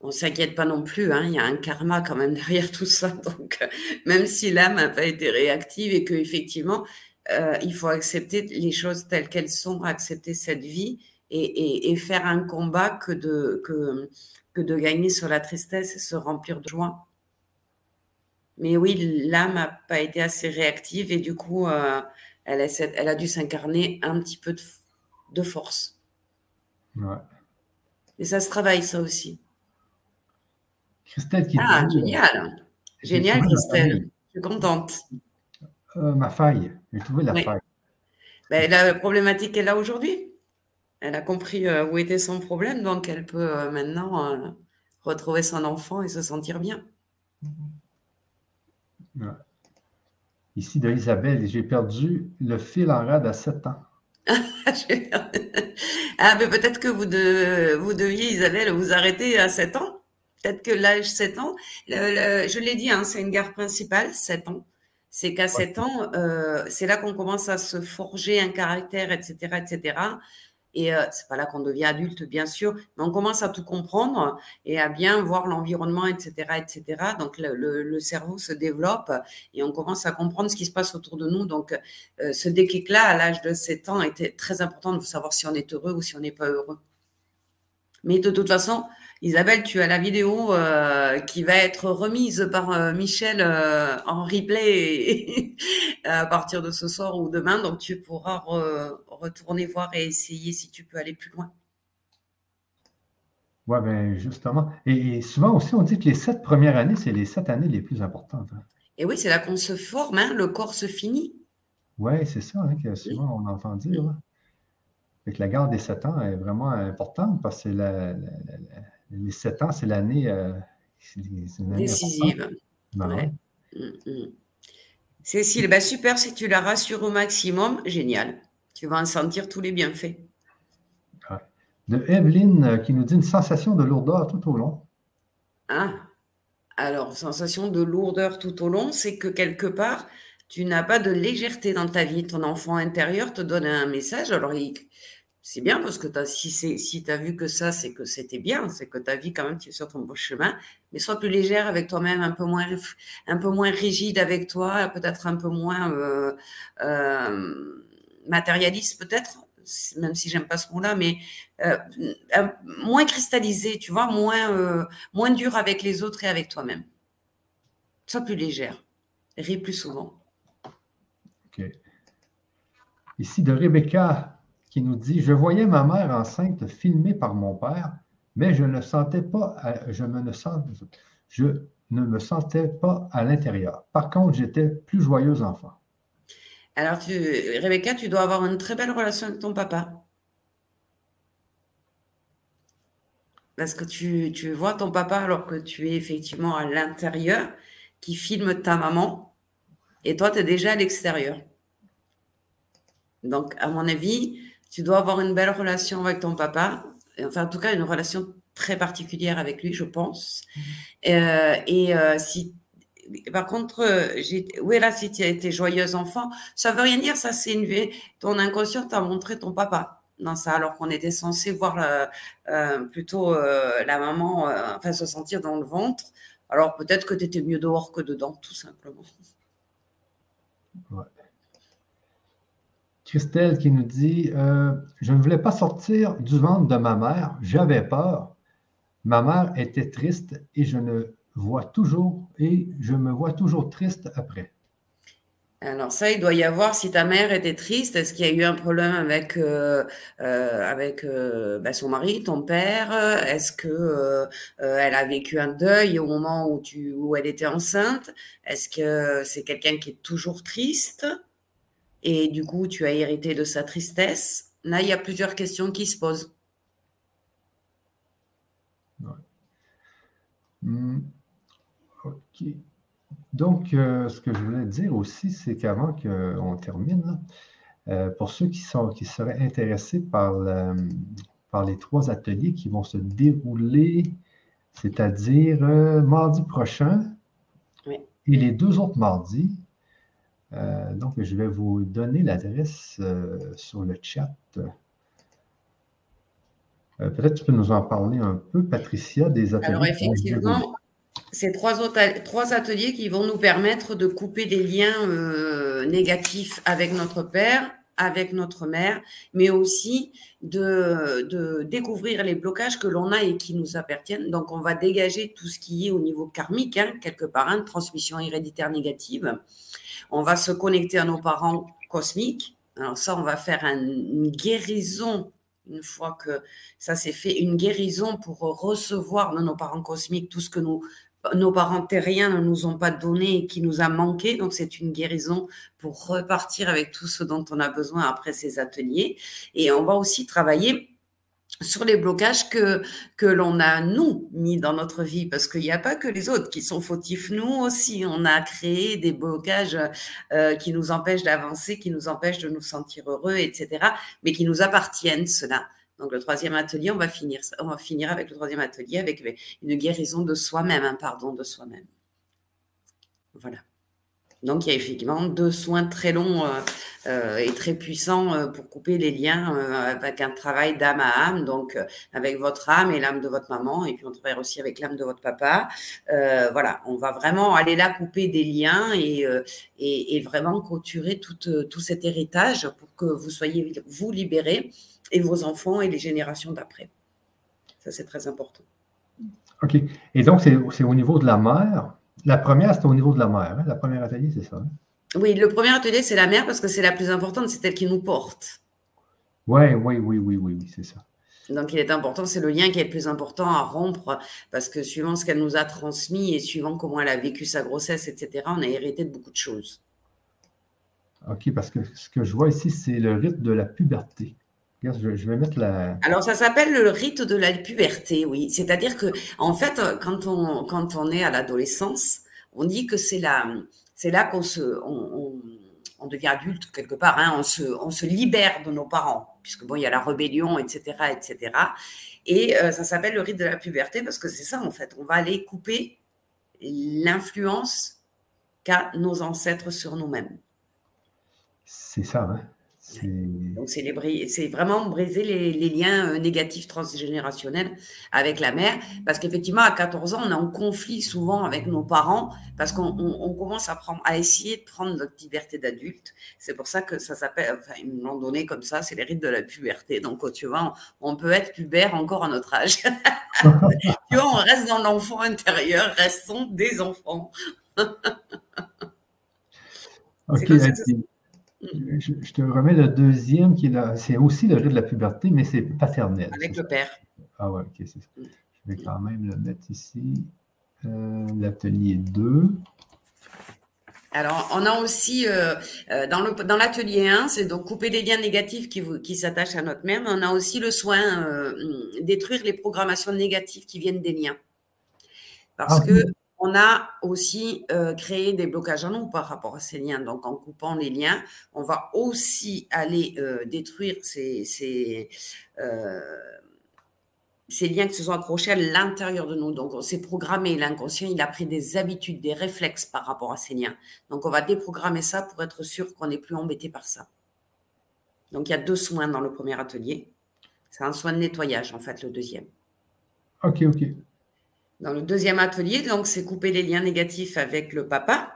on ne s'inquiète pas non plus, hein, il y a un karma quand même derrière tout ça. [laughs] Donc, même si l'âme n'a pas été réactive et qu'effectivement, euh, il faut accepter les choses telles qu'elles sont, accepter cette vie et, et, faire un combat que de, que, que de gagner sur la tristesse et se remplir de joie. Mais oui, l'âme n'a pas été assez réactive et du coup, elle a, elle a dû s'incarner un petit peu de, force. Ouais. Et ça se travaille, ça aussi. Christelle qui Ah, génial. Génial, Christelle. Je suis contente. Euh, ma faille. J'ai trouvé la faille. Ben, la problématique qu'elle a aujourd'hui. Elle a compris euh, où était son problème, donc elle peut euh, maintenant retrouver son enfant et se sentir bien. Ouais. Ici de Isabelle, j'ai perdu le fil en rade à 7 ans. [laughs] ah, mais peut-être que vous, vous deviez, Isabelle, vous arrêter à 7 ans. Peut-être que l'âge 7 ans, je l'ai dit, hein, c'est une gare principale, 7 ans. C'est qu'à 7 ans, euh, c'est là qu'on commence à se forger un caractère, etc., etc. Et euh, c'est pas là qu'on devient adulte, bien sûr, mais on commence à tout comprendre et à bien voir l'environnement, etc., etc. Donc le, cerveau se développe et on commence à comprendre ce qui se passe autour de nous. Donc euh, ce déclic-là, à l'âge de 7 ans, était très important de savoir si on est heureux ou si on n'est pas heureux. Mais de toute façon, Isabelle, tu as la vidéo euh, qui va être remise par euh, Michel euh, en replay [laughs] à partir de ce soir ou demain. Donc, tu pourras retourner voir et essayer si tu peux aller plus loin. Oui, bien, justement. Et, souvent aussi, on dit que les sept premières années, c'est les sept années les plus importantes. Hein. Et oui, c'est là qu'on se forme, hein, le corps se finit. Oui, c'est ça hein, que souvent on entend dire. Hein. la garde des sept ans est vraiment importante parce que c'est la les sept ans, c'est l'année euh, décisive. Mm, mm. Cécile, ben super, si tu la rassures au maximum, génial. Tu vas en sentir tous les bienfaits. De Evelyne euh, qui nous dit une sensation de lourdeur tout au long. Ah, alors, sensation de lourdeur tout au long, c'est que quelque part, tu n'as pas de légèreté dans ta vie. Ton enfant intérieur te donne un message. Alors, c'est bien parce que si, tu as vu que ça, c'est que c'était bien, c'est que ta vie, quand même, tu es sur ton beau chemin. Mais sois plus légère avec toi-même, un peu moins, rigide avec toi, peut-être un peu moins euh, euh, matérialiste, peut-être même si j'aime pas ce mot-là, mais euh, moins cristallisé, tu vois, moins, moins dur avec les autres et avec toi-même. Sois plus légère. Ris plus souvent. OK. Ici de Rebecca nous dit Je voyais ma mère enceinte filmée par mon père, mais je ne sentais pas, je me ne me sentais pas à l'intérieur. Par contre, j'étais plus joyeuse enfant. Alors, tu, Rebecca, tu dois avoir une très belle relation avec ton papa. Parce que tu, tu vois ton papa alors que tu es effectivement à l'intérieur, qui filme ta maman, et toi, tu es déjà à l'extérieur. Donc, à mon avis, tu dois avoir une belle relation avec ton papa, enfin, en tout cas, une relation très particulière avec lui, je pense. Mmh. Euh, et euh, si par contre, euh, oui, là, si tu as été joyeuse enfant, ça veut rien dire, ça, c'est une Ton inconscient t'a montré ton papa dans ça, alors qu'on était censé voir euh, plutôt la maman enfin, se sentir dans le ventre. Alors peut-être que tu étais mieux dehors que dedans, tout simplement. Christelle qui nous dit Je ne voulais pas sortir du ventre de ma mère, j'avais peur. Ma mère était triste et je ne vois toujours et je me vois toujours triste après. Alors ça, il doit y avoir, si ta mère était triste, est-ce qu'il y a eu un problème avec, euh, euh, avec euh, bah, son mari, ton père? Est-ce que elle a vécu un deuil au moment où, tu, où elle était enceinte? Est-ce que c'est quelqu'un qui est toujours triste? Et du coup tu as hérité de sa tristesse Là, il y a plusieurs questions qui se posent. Hmm. OK. Donc, euh, ce que je voulais dire aussi, c'est qu'avant qu'on termine, euh, pour ceux qui, sont, qui seraient intéressés par, par les trois ateliers qui vont se dérouler, c'est-à-dire euh, mardi prochain et les deux autres mardis. Donc, je vais vous donner l'adresse sur le chat. Peut-être tu peux nous en parler un peu, Patricia, des ateliers. Alors, effectivement, c'est trois, trois ateliers qui vont nous permettre de couper des liens euh, négatifs avec notre père, avec notre mère, mais aussi de, découvrir les blocages que l'on a et qui nous appartiennent. Donc, on va dégager tout ce qui est au niveau karmique, hein, quelque part, hein, transmission héréditaire négative. On va se connecter à nos parents cosmiques. Alors ça, on va faire une guérison une fois que ça s'est fait, une guérison pour recevoir de nos parents cosmiques tout ce que nos parents terriens ne nous ont pas donné et qui nous a manqué. Donc, c'est une guérison pour repartir avec tout ce dont on a besoin après ces ateliers. Et on va aussi travailler sur les blocages que, que l'on a, nous, mis dans notre vie, parce qu'il n'y a pas que les autres qui sont fautifs. Nous aussi, on a créé des blocages euh, qui nous empêchent d'avancer, qui nous empêchent de nous sentir heureux, etc., mais qui nous appartiennent, cela. Donc le troisième atelier, on va finir, on va finir avec le troisième atelier avec une guérison de soi-même, un pardon de soi-même. Voilà. Donc il y a effectivement deux soins très longs euh, euh, et très puissants euh, pour couper les liens avec un travail d'âme à âme, donc avec votre âme et l'âme de votre maman, et puis on travaille aussi avec l'âme de votre papa. voilà, on va vraiment aller là couper des liens et, et, vraiment clôturer tout, tout cet héritage pour que vous soyez vous libérés et vos enfants et les générations d'après. Ça, c'est très important. OK. Et donc, c'est au niveau de la mère. La première, c'est au niveau de la mère. Hein? La première atelier, c'est ça. Hein? Oui, le premier atelier, c'est la mère parce que c'est la plus importante, c'est elle qui nous porte. Oui, oui, oui, oui, oui, oui c'est ça. Donc, il est important, c'est le lien qui est le plus important à rompre parce que suivant ce qu'elle nous a transmis et suivant comment elle a vécu sa grossesse, etc., on a hérité de beaucoup de choses. OK, parce que ce que je vois ici, c'est le rythme de la puberté. Je, vais mettre la. Alors, ça s'appelle le rite de la puberté, oui. C'est-à-dire que, en fait, quand on, quand on est à l'adolescence, on dit que c'est là, c'est là qu'on se, on, on, devient adulte quelque part, hein, on, se, on se libère de nos parents, puisque bon, il y a la rébellion, etc., etc. Et euh, ça s'appelle le rite de la puberté parce que c'est ça en fait, on va aller couper l'influence qu'a nos ancêtres sur nous-mêmes. C'est ça, hein donc, c'est vraiment briser les, liens euh, négatifs transgénérationnels avec la mère. Parce qu'effectivement, à 14 ans, on est en conflit souvent avec nos parents parce qu'on commence à, prendre, à essayer de prendre notre liberté d'adulte. C'est pour ça que ça s'appelle, enfin, ils m'ont donné comme ça, c'est les rites de la puberté. Donc, tu vois, on, peut être pubère encore à notre âge. [laughs] tu vois, on reste dans l'enfant intérieur, restons des enfants. [laughs] ok, je, te remets le deuxième qui est là. C'est aussi le rite de la puberté, mais c'est paternel. Avec le père. Ah ouais, ok, c'est ça. Mm. Je vais quand même le mettre ici. Euh, l'atelier 2. Alors, on a aussi euh, euh, dans l'atelier 1, c'est donc couper les liens négatifs qui, qui s'attachent à notre mère, mais on a aussi le soin détruire les programmations négatives qui viennent des liens. Parce ah, que on a aussi euh, créé des blocages en nous par rapport à ces liens. Donc, en coupant les liens, on va aussi aller euh, détruire ces, euh, ces, liens qui se sont accrochés à l'intérieur de nous. Donc, on s'est programmé, l'inconscient, il a pris des habitudes, des réflexes par rapport à ces liens. Donc, on va déprogrammer ça pour être sûr qu'on n'est plus embêté par ça. Donc, il y a deux soins dans le premier atelier. C'est un soin de nettoyage, en fait, le deuxième. Ok, ok. Dans le deuxième atelier, donc, c'est couper les liens négatifs avec le papa.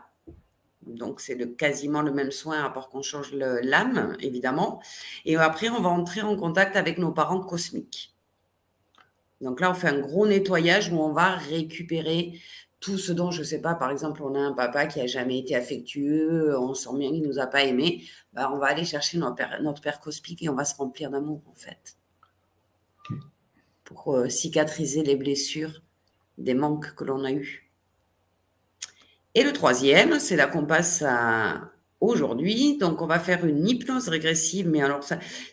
Donc, c'est le, quasiment le même soin, à part qu'on change l'âme, évidemment. Et après, on va entrer en contact avec nos parents cosmiques. Donc là, on fait un gros nettoyage où on va récupérer tout ce dont, je ne sais pas, par exemple, on a un papa qui a jamais été affectueux, on sent bien qu'il ne nous a pas aimés, bah, on va aller chercher notre père, notre père cosmique et on va se remplir d'amour, en fait. Pour euh, cicatriser les blessures des manques que l'on a eus. Et le troisième, c'est là qu'on passe à aujourd'hui. Donc, on va faire une hypnose régressive, mais alors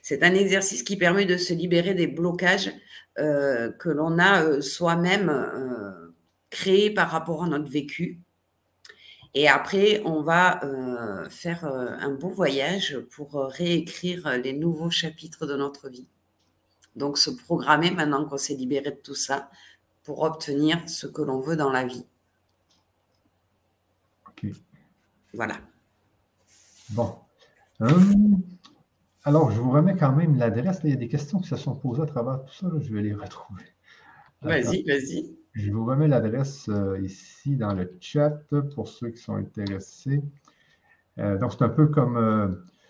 c'est un exercice qui permet de se libérer des blocages euh, que l'on a euh, soi-même euh, créés par rapport à notre vécu. Et après, on va faire un beau voyage pour réécrire les nouveaux chapitres de notre vie. Donc, se programmer maintenant qu'on s'est libéré de tout ça, pour obtenir ce que l'on veut dans la vie. Ok. Voilà. Bon. Hum. alors, je vous remets quand même l'adresse. Il y a des questions qui se sont posées à travers tout ça. Je vais les retrouver. Vas-y, vas-y. Je vous remets l'adresse euh, ici dans le chat pour ceux qui sont intéressés. Euh, donc, c'est un peu comme, euh,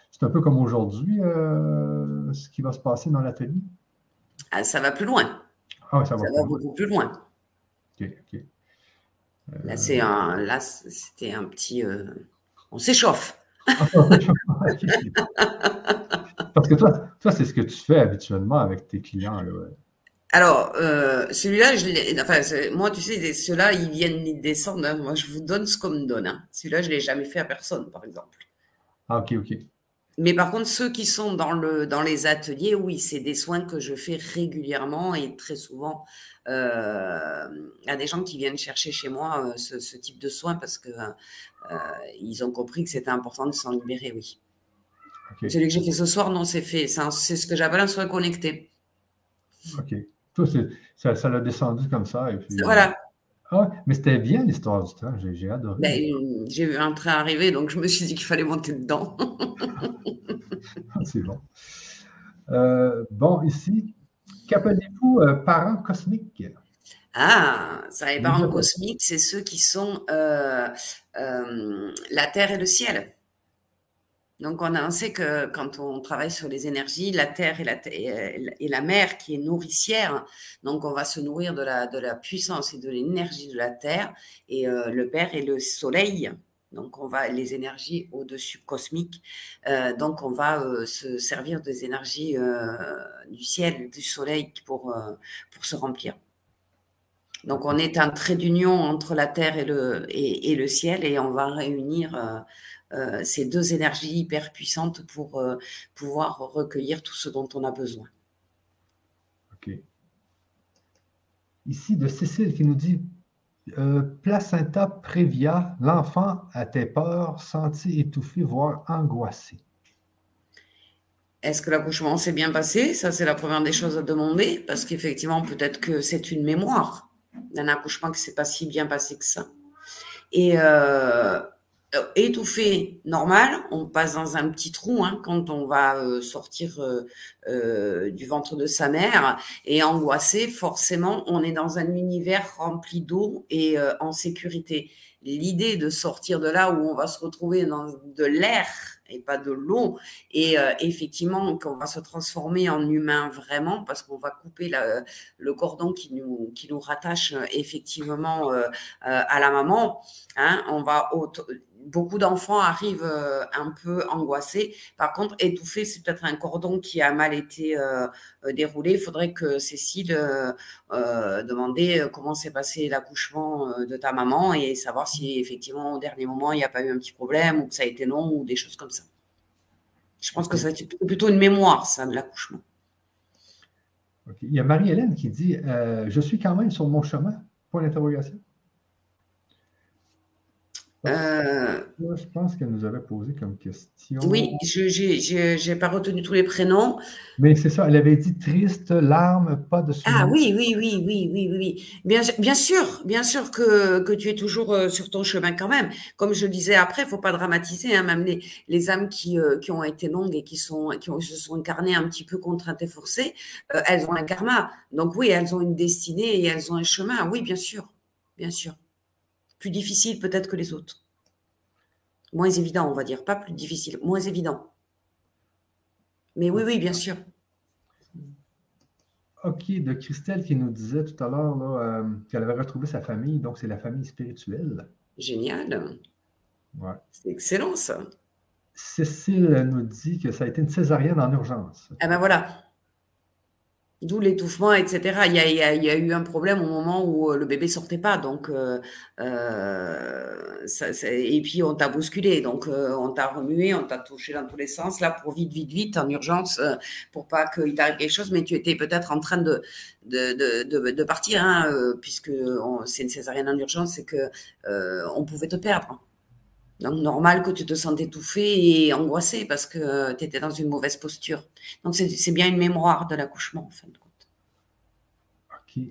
c'est un peu comme aujourd'hui ce qui va se passer dans l'atelier. Ah, ça va plus loin. Ah ça, va, beaucoup plus loin. Ok. Là, c'est un, là, c'était un petit. Euh, on s'échauffe. [laughs] Parce que toi, toi c'est ce que tu fais habituellement avec tes clients. Alors, euh, celui-là, je enfin, moi, tu sais, ceux-là, ils viennent descendre. Hein. Moi, je vous donne ce qu'on me donne. Hein. Celui-là, je ne l'ai jamais fait à personne, par exemple. Ah, ok, ok. Mais par contre, ceux qui sont dans, le, dans les ateliers, oui, c'est des soins que je fais régulièrement et très souvent. Euh, il y a des gens qui viennent chercher chez moi euh, ce, type de soins parce que euh, ils ont compris que c'était important de s'en libérer, oui. Celui que j'ai fait ce soir, non, c'est fait. C'est ce que j'appelle un soin connecté. OK. Ça l'a descendu comme ça. Et puis, voilà. Ah, mais c'était bien l'histoire du train, j'ai adoré. Ben, j'ai vu un train arriver, donc je me suis dit qu'il fallait monter dedans. [laughs] C'est bon. Euh, bon, ici, qu'appelez-vous euh, parents cosmiques? Ah, ça, les parents cosmiques, c'est ceux qui sont euh, la terre et le ciel. Donc, on, a, sait que quand on travaille sur les énergies, la terre et la, mer qui est nourricière, donc on va se nourrir de la, puissance et de l'énergie de la terre, et le père et le soleil, donc on va les énergies au-dessus cosmiques, euh, donc on va euh, se servir des énergies euh, du ciel, du soleil pour, se remplir. Donc on est un trait d'union entre la terre et, le ciel et on va réunir ces deux énergies hyper puissantes pour pouvoir recueillir tout ce dont on a besoin. Ok. Ici de Cécile qui nous dit Euh, placenta prévia, l'enfant a-t-il peur, senti étouffé, voire angoissé? Est-ce que l'accouchement s'est bien passé? Ça, c'est la première des choses à demander, parce qu'effectivement, peut-être que c'est une mémoire d'un accouchement qui ne s'est pas si bien passé que ça. Et euh, euh, étouffé, normal, on passe dans un petit trou hein, quand on va euh, sortir euh, du ventre de sa mère. Et angoissé, forcément, on est dans un univers rempli d'eau et en sécurité. L'idée de sortir de là où on va se retrouver dans de l'air et pas de l'eau, et effectivement qu'on va se transformer en humain vraiment, parce qu'on va couper le cordon qui nous, qui nous rattache effectivement à la maman. Hein, on va beaucoup d'enfants arrivent euh, un peu angoissés. Par contre, étouffé, c'est peut-être un cordon qui a mal été euh, euh, déroulé. Il faudrait que Cécile euh, demander comment s'est passé l'accouchement de ta maman et savoir si effectivement au dernier moment il n'y a pas eu un petit problème ou que ça a été long ou des choses comme ça. Je pense que c'est plutôt une mémoire, ça, de l'accouchement. Il y a Marie-Hélène qui dit Je suis quand même sur mon chemin Point d'interrogation. Euh, je pense qu'elle nous avait posé comme question. Oui, je n'ai pas retenu tous les prénoms. Mais c'est ça, elle avait dit triste, larmes, pas de Ah oui, oui, oui, oui, oui, oui. Bien, bien sûr, bien sûr que, que, tu es toujours euh, sur ton chemin quand même. Comme je le disais après, il ne faut pas dramatiser, hein, même les, les âmes qui, euh, qui, ont été longues et qui, sont, qui se sont incarnées un petit peu contraintes et forcées, elles ont un karma. Donc oui, elles ont une destinée et elles ont un chemin. Oui, bien sûr, bien sûr plus difficile peut-être que les autres. Moins évident, on va dire. Pas plus difficile, moins évident. Mais oui, oui, bien sûr. OK, de Christelle qui nous disait tout à l'heure euh, qu'elle avait retrouvé sa famille, donc c'est la famille spirituelle. Génial. C'est excellent ça. Cécile nous dit que ça a été une césarienne en urgence. Ah ben voilà. D'où l'étouffement, etc. Il y, a, eu un problème au moment où euh, le bébé sortait pas, donc euh, euh, et puis on t'a bousculé, donc on t'a remué, on t'a touché dans tous les sens, là pour vite, vite, vite, en urgence, pour pas qu'il t'arrive quelque chose, mais tu étais peut-être en train de de, partir, hein, puisque c'est une césarienne en urgence, c'est que on pouvait te perdre. Donc, normal que tu te sentes étouffé et angoissé parce que tu étais dans une mauvaise posture. Donc, c'est bien une mémoire de l'accouchement, en fin de compte. OK.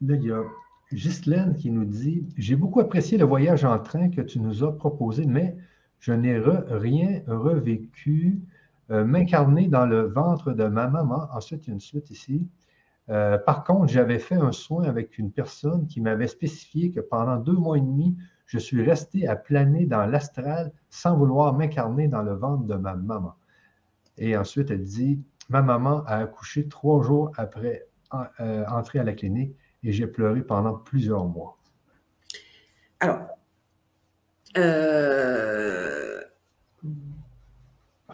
Là, il y a Ghislaine qui nous dit J'ai beaucoup apprécié le voyage en train que tu nous as proposé, mais je n'ai rien revécu. Euh, m'incarner dans le ventre de ma maman. Ensuite, il y a une suite ici. Euh, par contre, j'avais fait un soin avec une personne qui m'avait spécifié que pendant deux mois et demi, je suis resté à planer dans l'astral sans vouloir m'incarner dans le ventre de ma maman. Et ensuite, elle dit, ma maman a accouché trois jours après euh, entrer à la clinique et j'ai pleuré pendant plusieurs mois. Alors, euh, ah,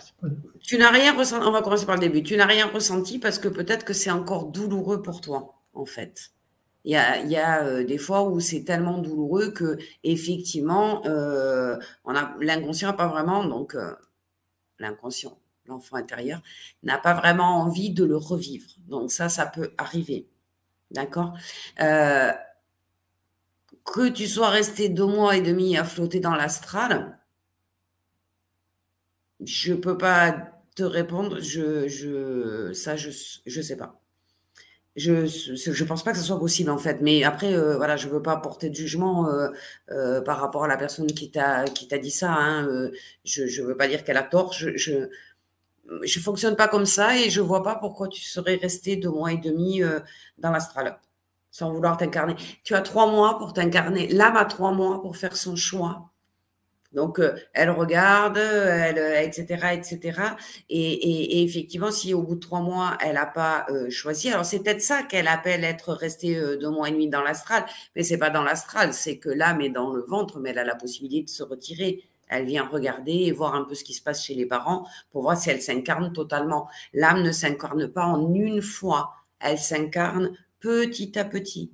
tu n'as rien ressenti, on va commencer par le début, tu n'as rien ressenti parce que peut-être que c'est encore douloureux pour toi, en fait. Il y a, euh, des fois où c'est tellement douloureux que effectivement, euh, l'inconscient n'a pas vraiment, donc euh, l'inconscient, l'enfant intérieur, n'a pas vraiment envie de le revivre. Donc ça, ça peut arriver. D'accord? Que tu sois resté deux mois et demi à flotter dans l'astral, je ne peux pas te répondre, je, je, ça, je ne sais pas. Je ne pense pas que ce soit possible en fait. Mais après, euh, voilà, je ne veux pas porter de jugement euh, euh, par rapport à la personne qui t'a dit ça. Hein. je ne veux pas dire qu'elle a tort. Je, je, fonctionne pas comme ça et je vois pas pourquoi tu serais resté deux mois et demi dans l'astral sans vouloir t'incarner. Tu as trois mois pour t'incarner. L'âme a trois mois pour faire son choix. Donc, euh, elle regarde, elle, etc., euh, etc. Et, effectivement, si au bout de trois mois, elle n'a pas euh, choisi, alors c'est peut-être ça qu'elle appelle être restée deux mois et demi dans l'astral, mais c'est pas dans l'astral, c'est que l'âme est dans le ventre, mais elle a la possibilité de se retirer. Elle vient regarder et voir un peu ce qui se passe chez les parents pour voir si elle s'incarne totalement. L'âme ne s'incarne pas en une fois, elle s'incarne petit à petit.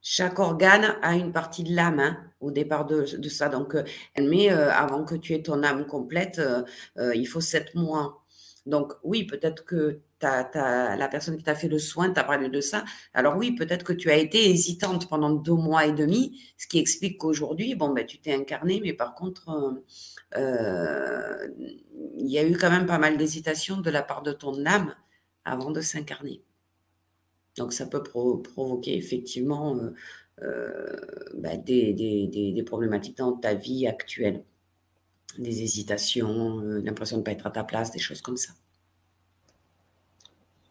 Chaque organe a une partie de l'âme. Hein au départ de, ça. Donc, euh, met, euh, avant que tu aies ton âme complète, euh, il faut sept mois. Donc, oui, peut-être que la personne qui t'a fait le soin t'a parlé de ça. Alors oui, peut-être que tu as été hésitante pendant deux mois et demi, ce qui explique qu'aujourd'hui, bon, ben, tu t'es incarné, mais par contre, il y a eu quand même pas mal d'hésitation de la part de ton âme avant de s'incarner. Donc ça peut provoquer effectivement ben, des, des, problématiques dans ta vie actuelle, des hésitations, l'impression de ne pas être à ta place, des choses comme ça.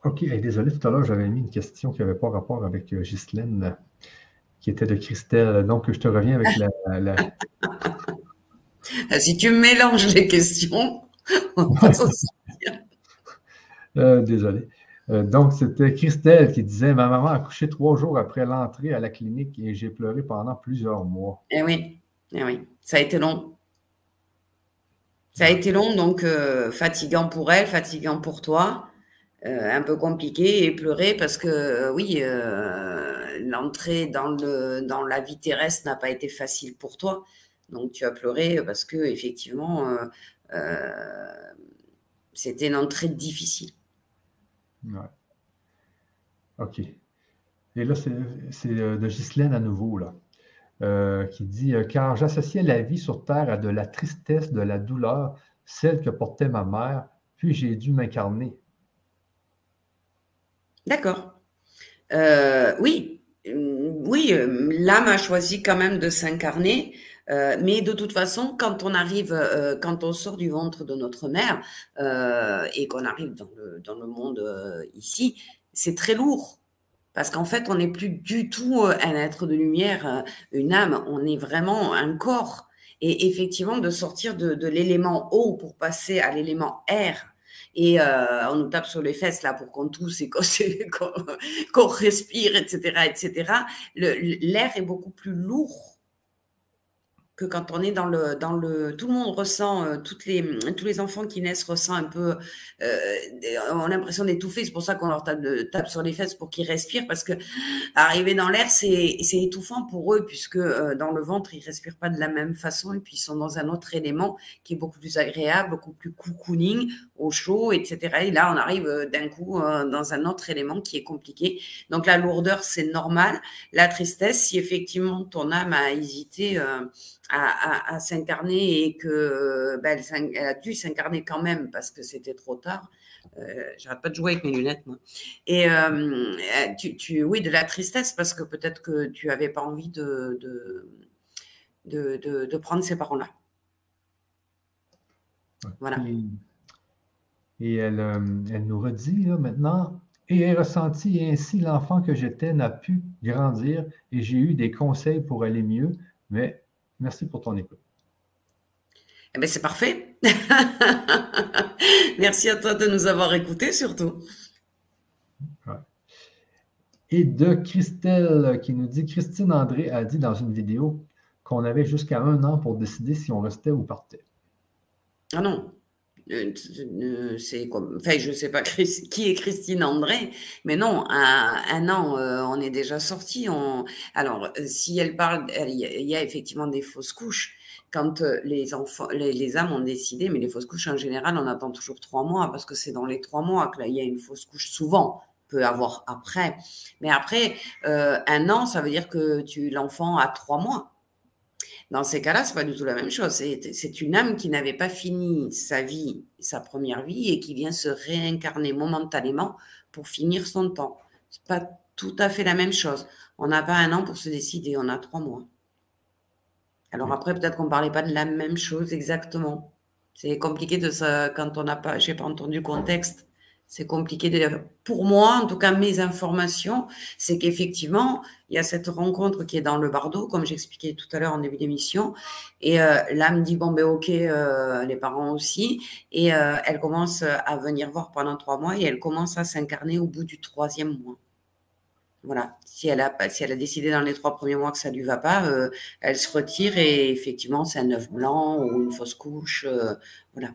OK, désolé, tout à l'heure, j'avais mis une question qui n'avait pas rapport avec euh, Ghislaine, qui était de Christelle. Donc, je te reviens avec la. [laughs] si tu mélanges les questions, on va euh, Désolé. Euh, donc, c'était Christelle qui disait Ma maman a couché trois jours après l'entrée à la clinique et j'ai pleuré pendant plusieurs mois. Eh oui, eh oui, ça a été long. Ça a été long, donc fatigant pour elle, fatigant pour toi. Euh, un peu compliqué et pleurer parce que euh, oui, euh, l'entrée dans, dans la vie terrestre n'a pas été facile pour toi. Donc tu as pleuré parce que effectivement, c'était une entrée difficile. Ouais. OK. Et là, c'est de Ghislaine à nouveau, là, qui dit Car j'associais la vie sur Terre à de la tristesse, de la douleur, celle que portait ma mère, puis j'ai dû m'incarner. D'accord. Euh, oui, oui, euh, l'âme a choisi quand même de s'incarner, euh, mais de toute façon, quand on arrive, quand on sort du ventre de notre mère et qu'on arrive dans le, dans le monde ici, c'est très lourd. Parce qu'en fait, on n'est plus du tout un être de lumière, une âme, on est vraiment un corps. Et effectivement, de sortir de, l'élément eau pour passer à l'élément air, et euh, on nous tape sur les fesses là pour qu'on tousse et qu'on [laughs] respire, etc., etc. L'air est beaucoup plus lourd que quand on est dans le, dans le, tout le monde ressent, euh, toutes les, tous les enfants qui naissent ressentent un peu, euh, ont l'impression d'étouffer. C'est pour ça qu'on leur tape, sur les fesses pour qu'ils respirent, parce que arriver dans l'air, c'est, c'est étouffant pour eux, puisque euh, dans le ventre, ils respirent pas de la même façon, et puis ils sont dans un autre élément qui est beaucoup plus agréable, beaucoup plus cocooning, au chaud, etc. Et là, on arrive euh, d'un coup dans un autre élément qui est compliqué. Donc la lourdeur, c'est normal. La tristesse, si effectivement ton âme a hésité, à, s'incarner et que ben, elle, a dû s'incarner quand même parce que c'était trop tard. Euh, J'arrête pas de jouer avec mes lunettes, moi. Et euh, tu, tu, oui, de la tristesse parce que peut-être que tu avais pas envie de, de, de, de, prendre ces parents-là. Voilà. Et, elle, euh, elle, nous redit là, maintenant, et elle ressenti ainsi l'enfant que j'étais n'a pu grandir et j'ai eu des conseils pour aller mieux, mais Merci pour ton écoute. Eh bien, c'est parfait. [laughs] Merci à toi de nous avoir écoutés surtout. Et de Christelle qui nous dit, Christine André a dit dans une vidéo qu'on avait jusqu'à un an pour décider si on restait ou partait. Ah non, c'est comme, enfin, je sais pas [laughs] qui est Christine André, mais non, un, un an, euh, on est déjà sorti. On... Alors, si elle parle, il y, a effectivement des fausses couches. Quand les enfants, les, âmes ont décidé, mais les fausses couches en général, on attend toujours trois mois parce que c'est dans les trois mois que là, il y a une fausse couche souvent peut avoir après. Mais après, un an, ça veut dire que tu l'enfant a trois mois. Dans ces cas-là, c'est pas du tout la même chose. C'est une âme qui n'avait pas fini sa vie, sa première vie, et qui vient se réincarner momentanément pour finir son temps. C'est pas tout à fait la même chose. On n'a pas un an pour se décider, on a trois mois. Alors après, peut-être qu'on parlait pas de la même chose exactement. C'est compliqué de ça quand on n'a pas, j'ai pas entendu le contexte c'est compliqué de Pour moi, en tout cas, mes informations, c'est qu'effectivement, il y a cette rencontre qui est dans le bardeau, comme j'expliquais tout à l'heure en début d'émission. Et euh, là, me dit, bon, ben ok, euh, les parents aussi. Et euh, elle commence à venir voir pendant trois mois et elle commence à s'incarner au bout du troisième mois. Voilà. Si elle, a, si elle a décidé dans les trois premiers mois que ça ne lui va pas, elle se retire et effectivement, c'est un œuf blanc ou une fausse couche. voilà.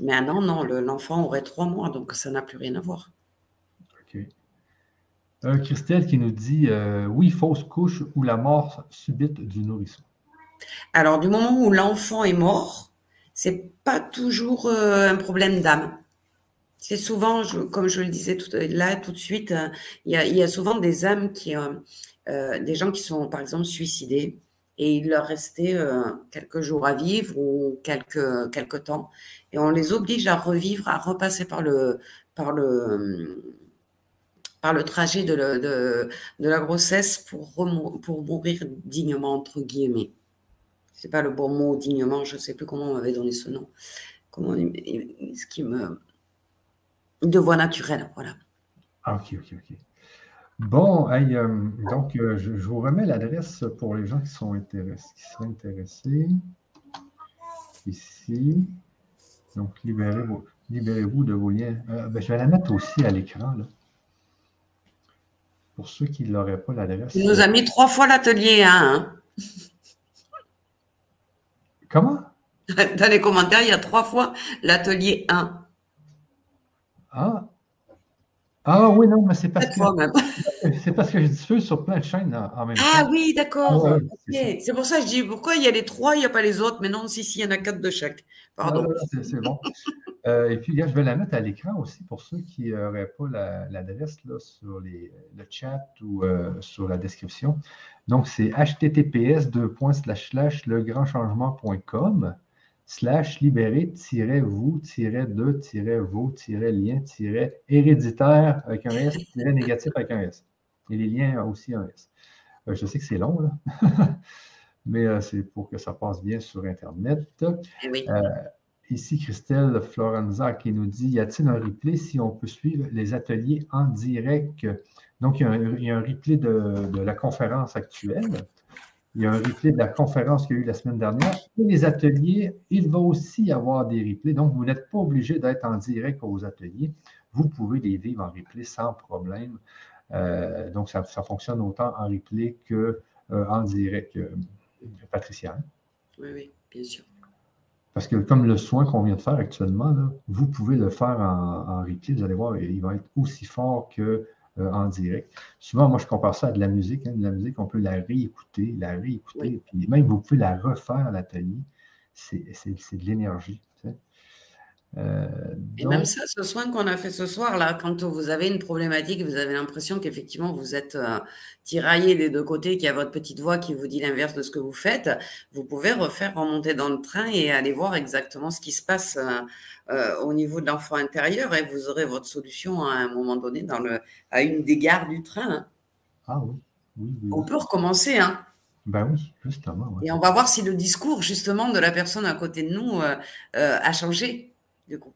Mais un an, non, l'enfant aurait trois mois, donc ça n'a plus rien à voir. OK. Euh, Christelle qui nous dit euh, oui, fausse couche ou la mort subite du nourrisson. Alors, du moment où l'enfant est mort, c'est pas toujours euh, un problème d'âme. C'est souvent, comme je le disais tout, là tout de suite, il y a, souvent des âmes qui, des gens qui sont par exemple suicidés et il leur restait quelques jours à vivre ou quelques, quelques temps. Et on les oblige à revivre, à repasser par le, par le, par le trajet de, de, la grossesse pour, pour mourir dignement, entre guillemets. C'est pas le bon mot, dignement, je ne sais plus comment on m'avait donné ce nom. Comment, ce qui me. De voie naturelle, voilà. Ah, ok, ok, ok. Bon, euh, donc, euh, je, vous remets l'adresse pour les gens qui sont intéressés, qui seraient intéressés. Ici. Donc, libérez-vous libérez de vos liens. Euh, ben, je vais la mettre aussi à l'écran. Pour ceux qui n'auraient pas l'adresse. Il nous a mis trois fois l'atelier 1. Hein. Comment? Dans les commentaires, il y a trois fois l'atelier 1. Ah, ah oui, non, mais c'est parce, que, parce que je diffuse sur plein de chaînes en, même ah temps. Ah oui, d'accord. Ah c'est, pour ça que je dis pourquoi il y a les trois, il n'y a pas les autres? Mais non, si, si, il y en a quatre de chaque. Pardon. c'est, bon. Euh, et puis, je vais la mettre à l'écran aussi pour ceux qui n'auraient pas l'adresse là, sur les, le chat ou euh, sur la description. Donc, c'est https legrandchangement.com slash libéré-vous-de-vous-lien-vos-héréditaire avec un S, négatif avec un S. Et les liens aussi un S. Euh, je sais que c'est long, là. [laughs] mais euh, c'est pour que ça passe bien sur Internet. Eh euh, ici, Christelle Florenza qui nous dit Y a-t-il un replay si on peut suivre les ateliers en direct? Donc, il y a un, replay de, la conférence actuelle. Il y a un replay de la conférence qu'il y a eu la semaine dernière. Et les ateliers, il va aussi y avoir des replays. Donc, vous n'êtes pas obligé d'être en direct aux ateliers. Vous pouvez les vivre en replay sans problème. Euh, donc, ça, fonctionne autant en replay qu'en euh, direct, euh, Patricia. Oui, oui, bien sûr. Parce que comme le soin qu'on vient de faire actuellement, vous pouvez le faire en, en, replay. Vous allez voir, il va être aussi fort que euh, en direct. Souvent, moi, je compare ça à de la musique. Hein. De la musique, on peut la réécouter, la réécouter, puis même vous pouvez la refaire à l'atelier. C'est de l'énergie. Euh, et même ça, ce soin qu'on a fait ce soir, là, quand vous avez une problématique, vous avez l'impression qu'effectivement vous êtes euh, tiraillé des deux côtés, qu'il y a votre petite voix qui vous dit l'inverse de ce que vous faites, vous pouvez refaire remonter dans le train et aller voir exactement ce qui se passe euh, au niveau de l'enfant intérieur et vous aurez votre solution à un moment donné dans le, à une des gares du train. Hein. Ah oui. On peut recommencer, hein. Ben oui, justement. Et on va voir si le discours justement de la personne à côté de nous a changé du coup.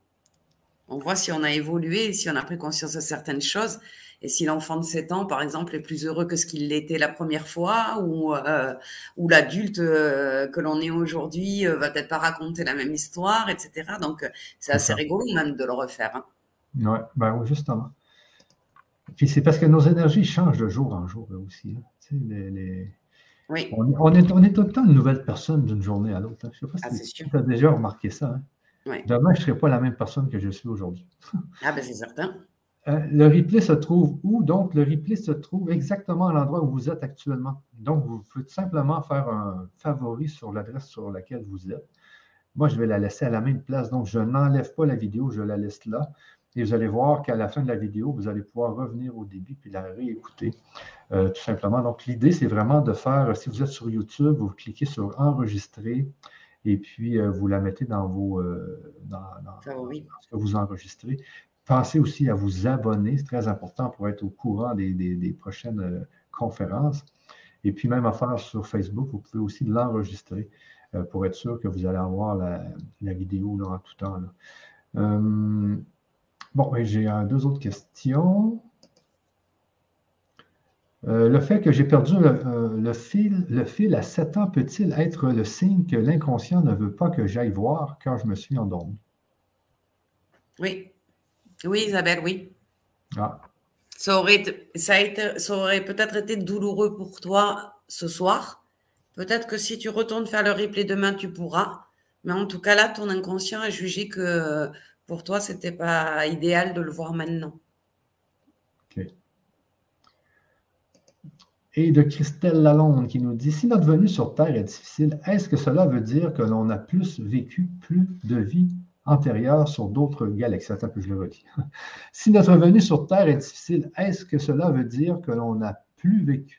On voit si on a évolué, si on a pris conscience de certaines choses, et si l'enfant de 7 ans, par exemple, est plus heureux que ce qu'il l'était la première fois, ou, euh, ou l'adulte euh, que l'on est aujourd'hui euh, va peut-être pas raconter la même histoire, etc. Donc, c'est assez rigolo même de le refaire. Hein. Ouais, ben oui, justement. Puis c'est parce que nos énergies changent de jour en jour aussi. Hein. Oui. On, est, on est tout le temps une nouvelle personne d'une journée à l'autre. Hein. Je ne sais pas ah, si tu as déjà remarqué ça. Demain, je ne serai pas la même personne que je suis aujourd'hui. [laughs] ah, ben c'est certain. Euh, le replay se trouve où? Donc, le replay se trouve exactement à l'endroit où vous êtes actuellement. Donc, vous pouvez tout simplement faire un favori sur l'adresse sur laquelle vous êtes. Moi, je vais la laisser à la même place. Donc, je n'enlève pas la vidéo, je la laisse là. Et vous allez voir qu'à la fin de la vidéo, vous allez pouvoir revenir au début puis la réécouter, euh, tout simplement. Donc, l'idée, c'est vraiment de faire, si vous êtes sur YouTube, vous cliquez sur Enregistrer, et puis euh, vous la mettez dans vos euh, dans, ce que vous enregistrez. Pensez aussi à vous abonner, c'est très important pour être au courant des, prochaines euh, conférences. Et puis même à faire sur Facebook, vous pouvez aussi l'enregistrer pour être sûr que vous allez avoir la, vidéo en tout temps. bon, j'ai deux autres questions. Euh, le fait que j'ai perdu euh, le, fil, le fil à 7 ans peut-il être le signe que l'inconscient ne veut pas que j'aille voir quand je me suis endormi? Oui. Oui, Isabelle, oui. Ah. Ça aurait, ça, ça aurait peut-être été douloureux pour toi ce soir. Peut-être que si tu retournes faire le replay demain, tu pourras. Mais en tout cas, là, ton inconscient a jugé que pour toi, ce n'était pas idéal de le voir maintenant. Et de Christelle Lalonde qui nous dit Si notre venue sur Terre est difficile, est-ce que cela veut dire que l'on a plus vécu plus de vie antérieures sur d'autres galaxies. Attends, je le redis. [laughs] si notre venue sur Terre est difficile, est-ce que cela veut dire que l'on n'a plus vécu?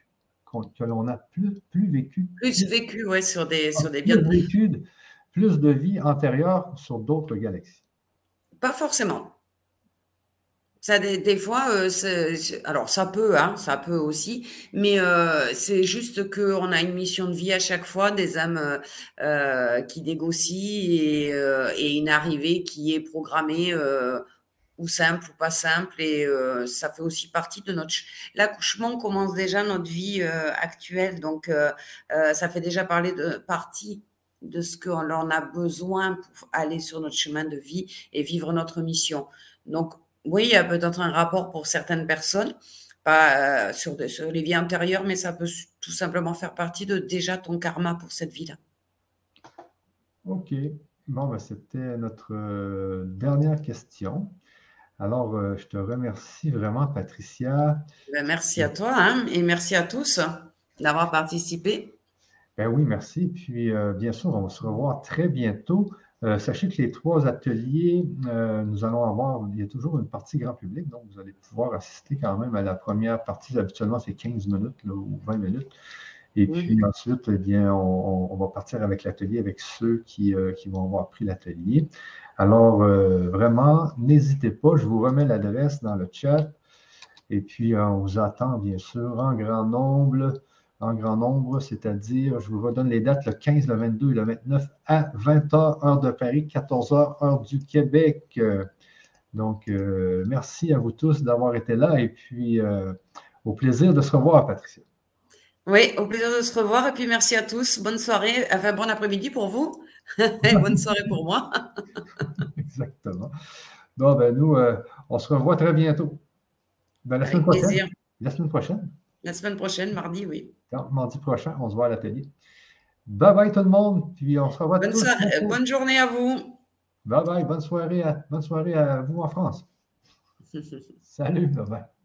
Que l'on a plus, plus vécu? Plus vécu, oui, sur des, sur des plus vécu, plus de vie antérieure sur d'autres galaxies? Pas forcément. Ça, des, fois, euh, alors ça peut, hein, ça peut aussi, mais euh, c'est juste qu'on a une mission de vie à chaque fois, des âmes euh, qui négocient et, et, une arrivée qui est programmée ou simple ou pas simple, et ça fait aussi partie de notre. L'accouchement commence déjà notre vie actuelle, donc ça fait déjà parler de partie de ce qu'on a besoin pour aller sur notre chemin de vie et vivre notre mission. Donc oui, il y a peut-être un rapport pour certaines personnes, pas euh, sur, les vies antérieures, mais ça peut tout simplement faire partie de déjà ton karma pour cette vie-là. OK. Bon, ben, c'était notre euh, dernière question. Alors, euh, je te remercie vraiment, Patricia. Ben, merci à toi hein, et merci à tous d'avoir participé. Ben oui, merci. Puis, bien sûr, on va se revoir très bientôt. Euh, sachez que les trois ateliers, euh, nous allons avoir, il y a toujours une partie grand public, donc vous allez pouvoir assister quand même à la première partie. Habituellement, c'est 15 minutes ou 20 minutes. Et puis ensuite, eh bien, on, va partir avec l'atelier avec ceux qui, euh, qui, vont avoir pris l'atelier. Alors, vraiment, n'hésitez pas, je vous remets l'adresse dans le chat. Et puis, on vous attend, bien sûr, en grand nombre en grand nombre, c'est-à-dire, je vous redonne les dates, le 15, le 22 et le 29 à 20h, heure de Paris, 14h, heure du Québec. Donc, euh, merci à vous tous d'avoir été là et puis euh, au plaisir de se revoir, Patricia. Oui, au plaisir de se revoir et puis merci à tous. Bonne soirée, enfin bon après-midi pour vous [laughs] et bonne soirée pour moi. [laughs] Exactement. Donc, ben, nous, euh, on se revoit très bientôt. Ben, la semaine prochaine. La semaine prochaine. La semaine prochaine, mardi, oui. mardi prochain, on se voit à l'atelier. Bye bye tout le monde. Puis on se revoit bonne, soirée, bonne journée à vous. Bye bye. Bonne soirée à, bonne soirée à vous en France. [laughs] Salut. Bye bye.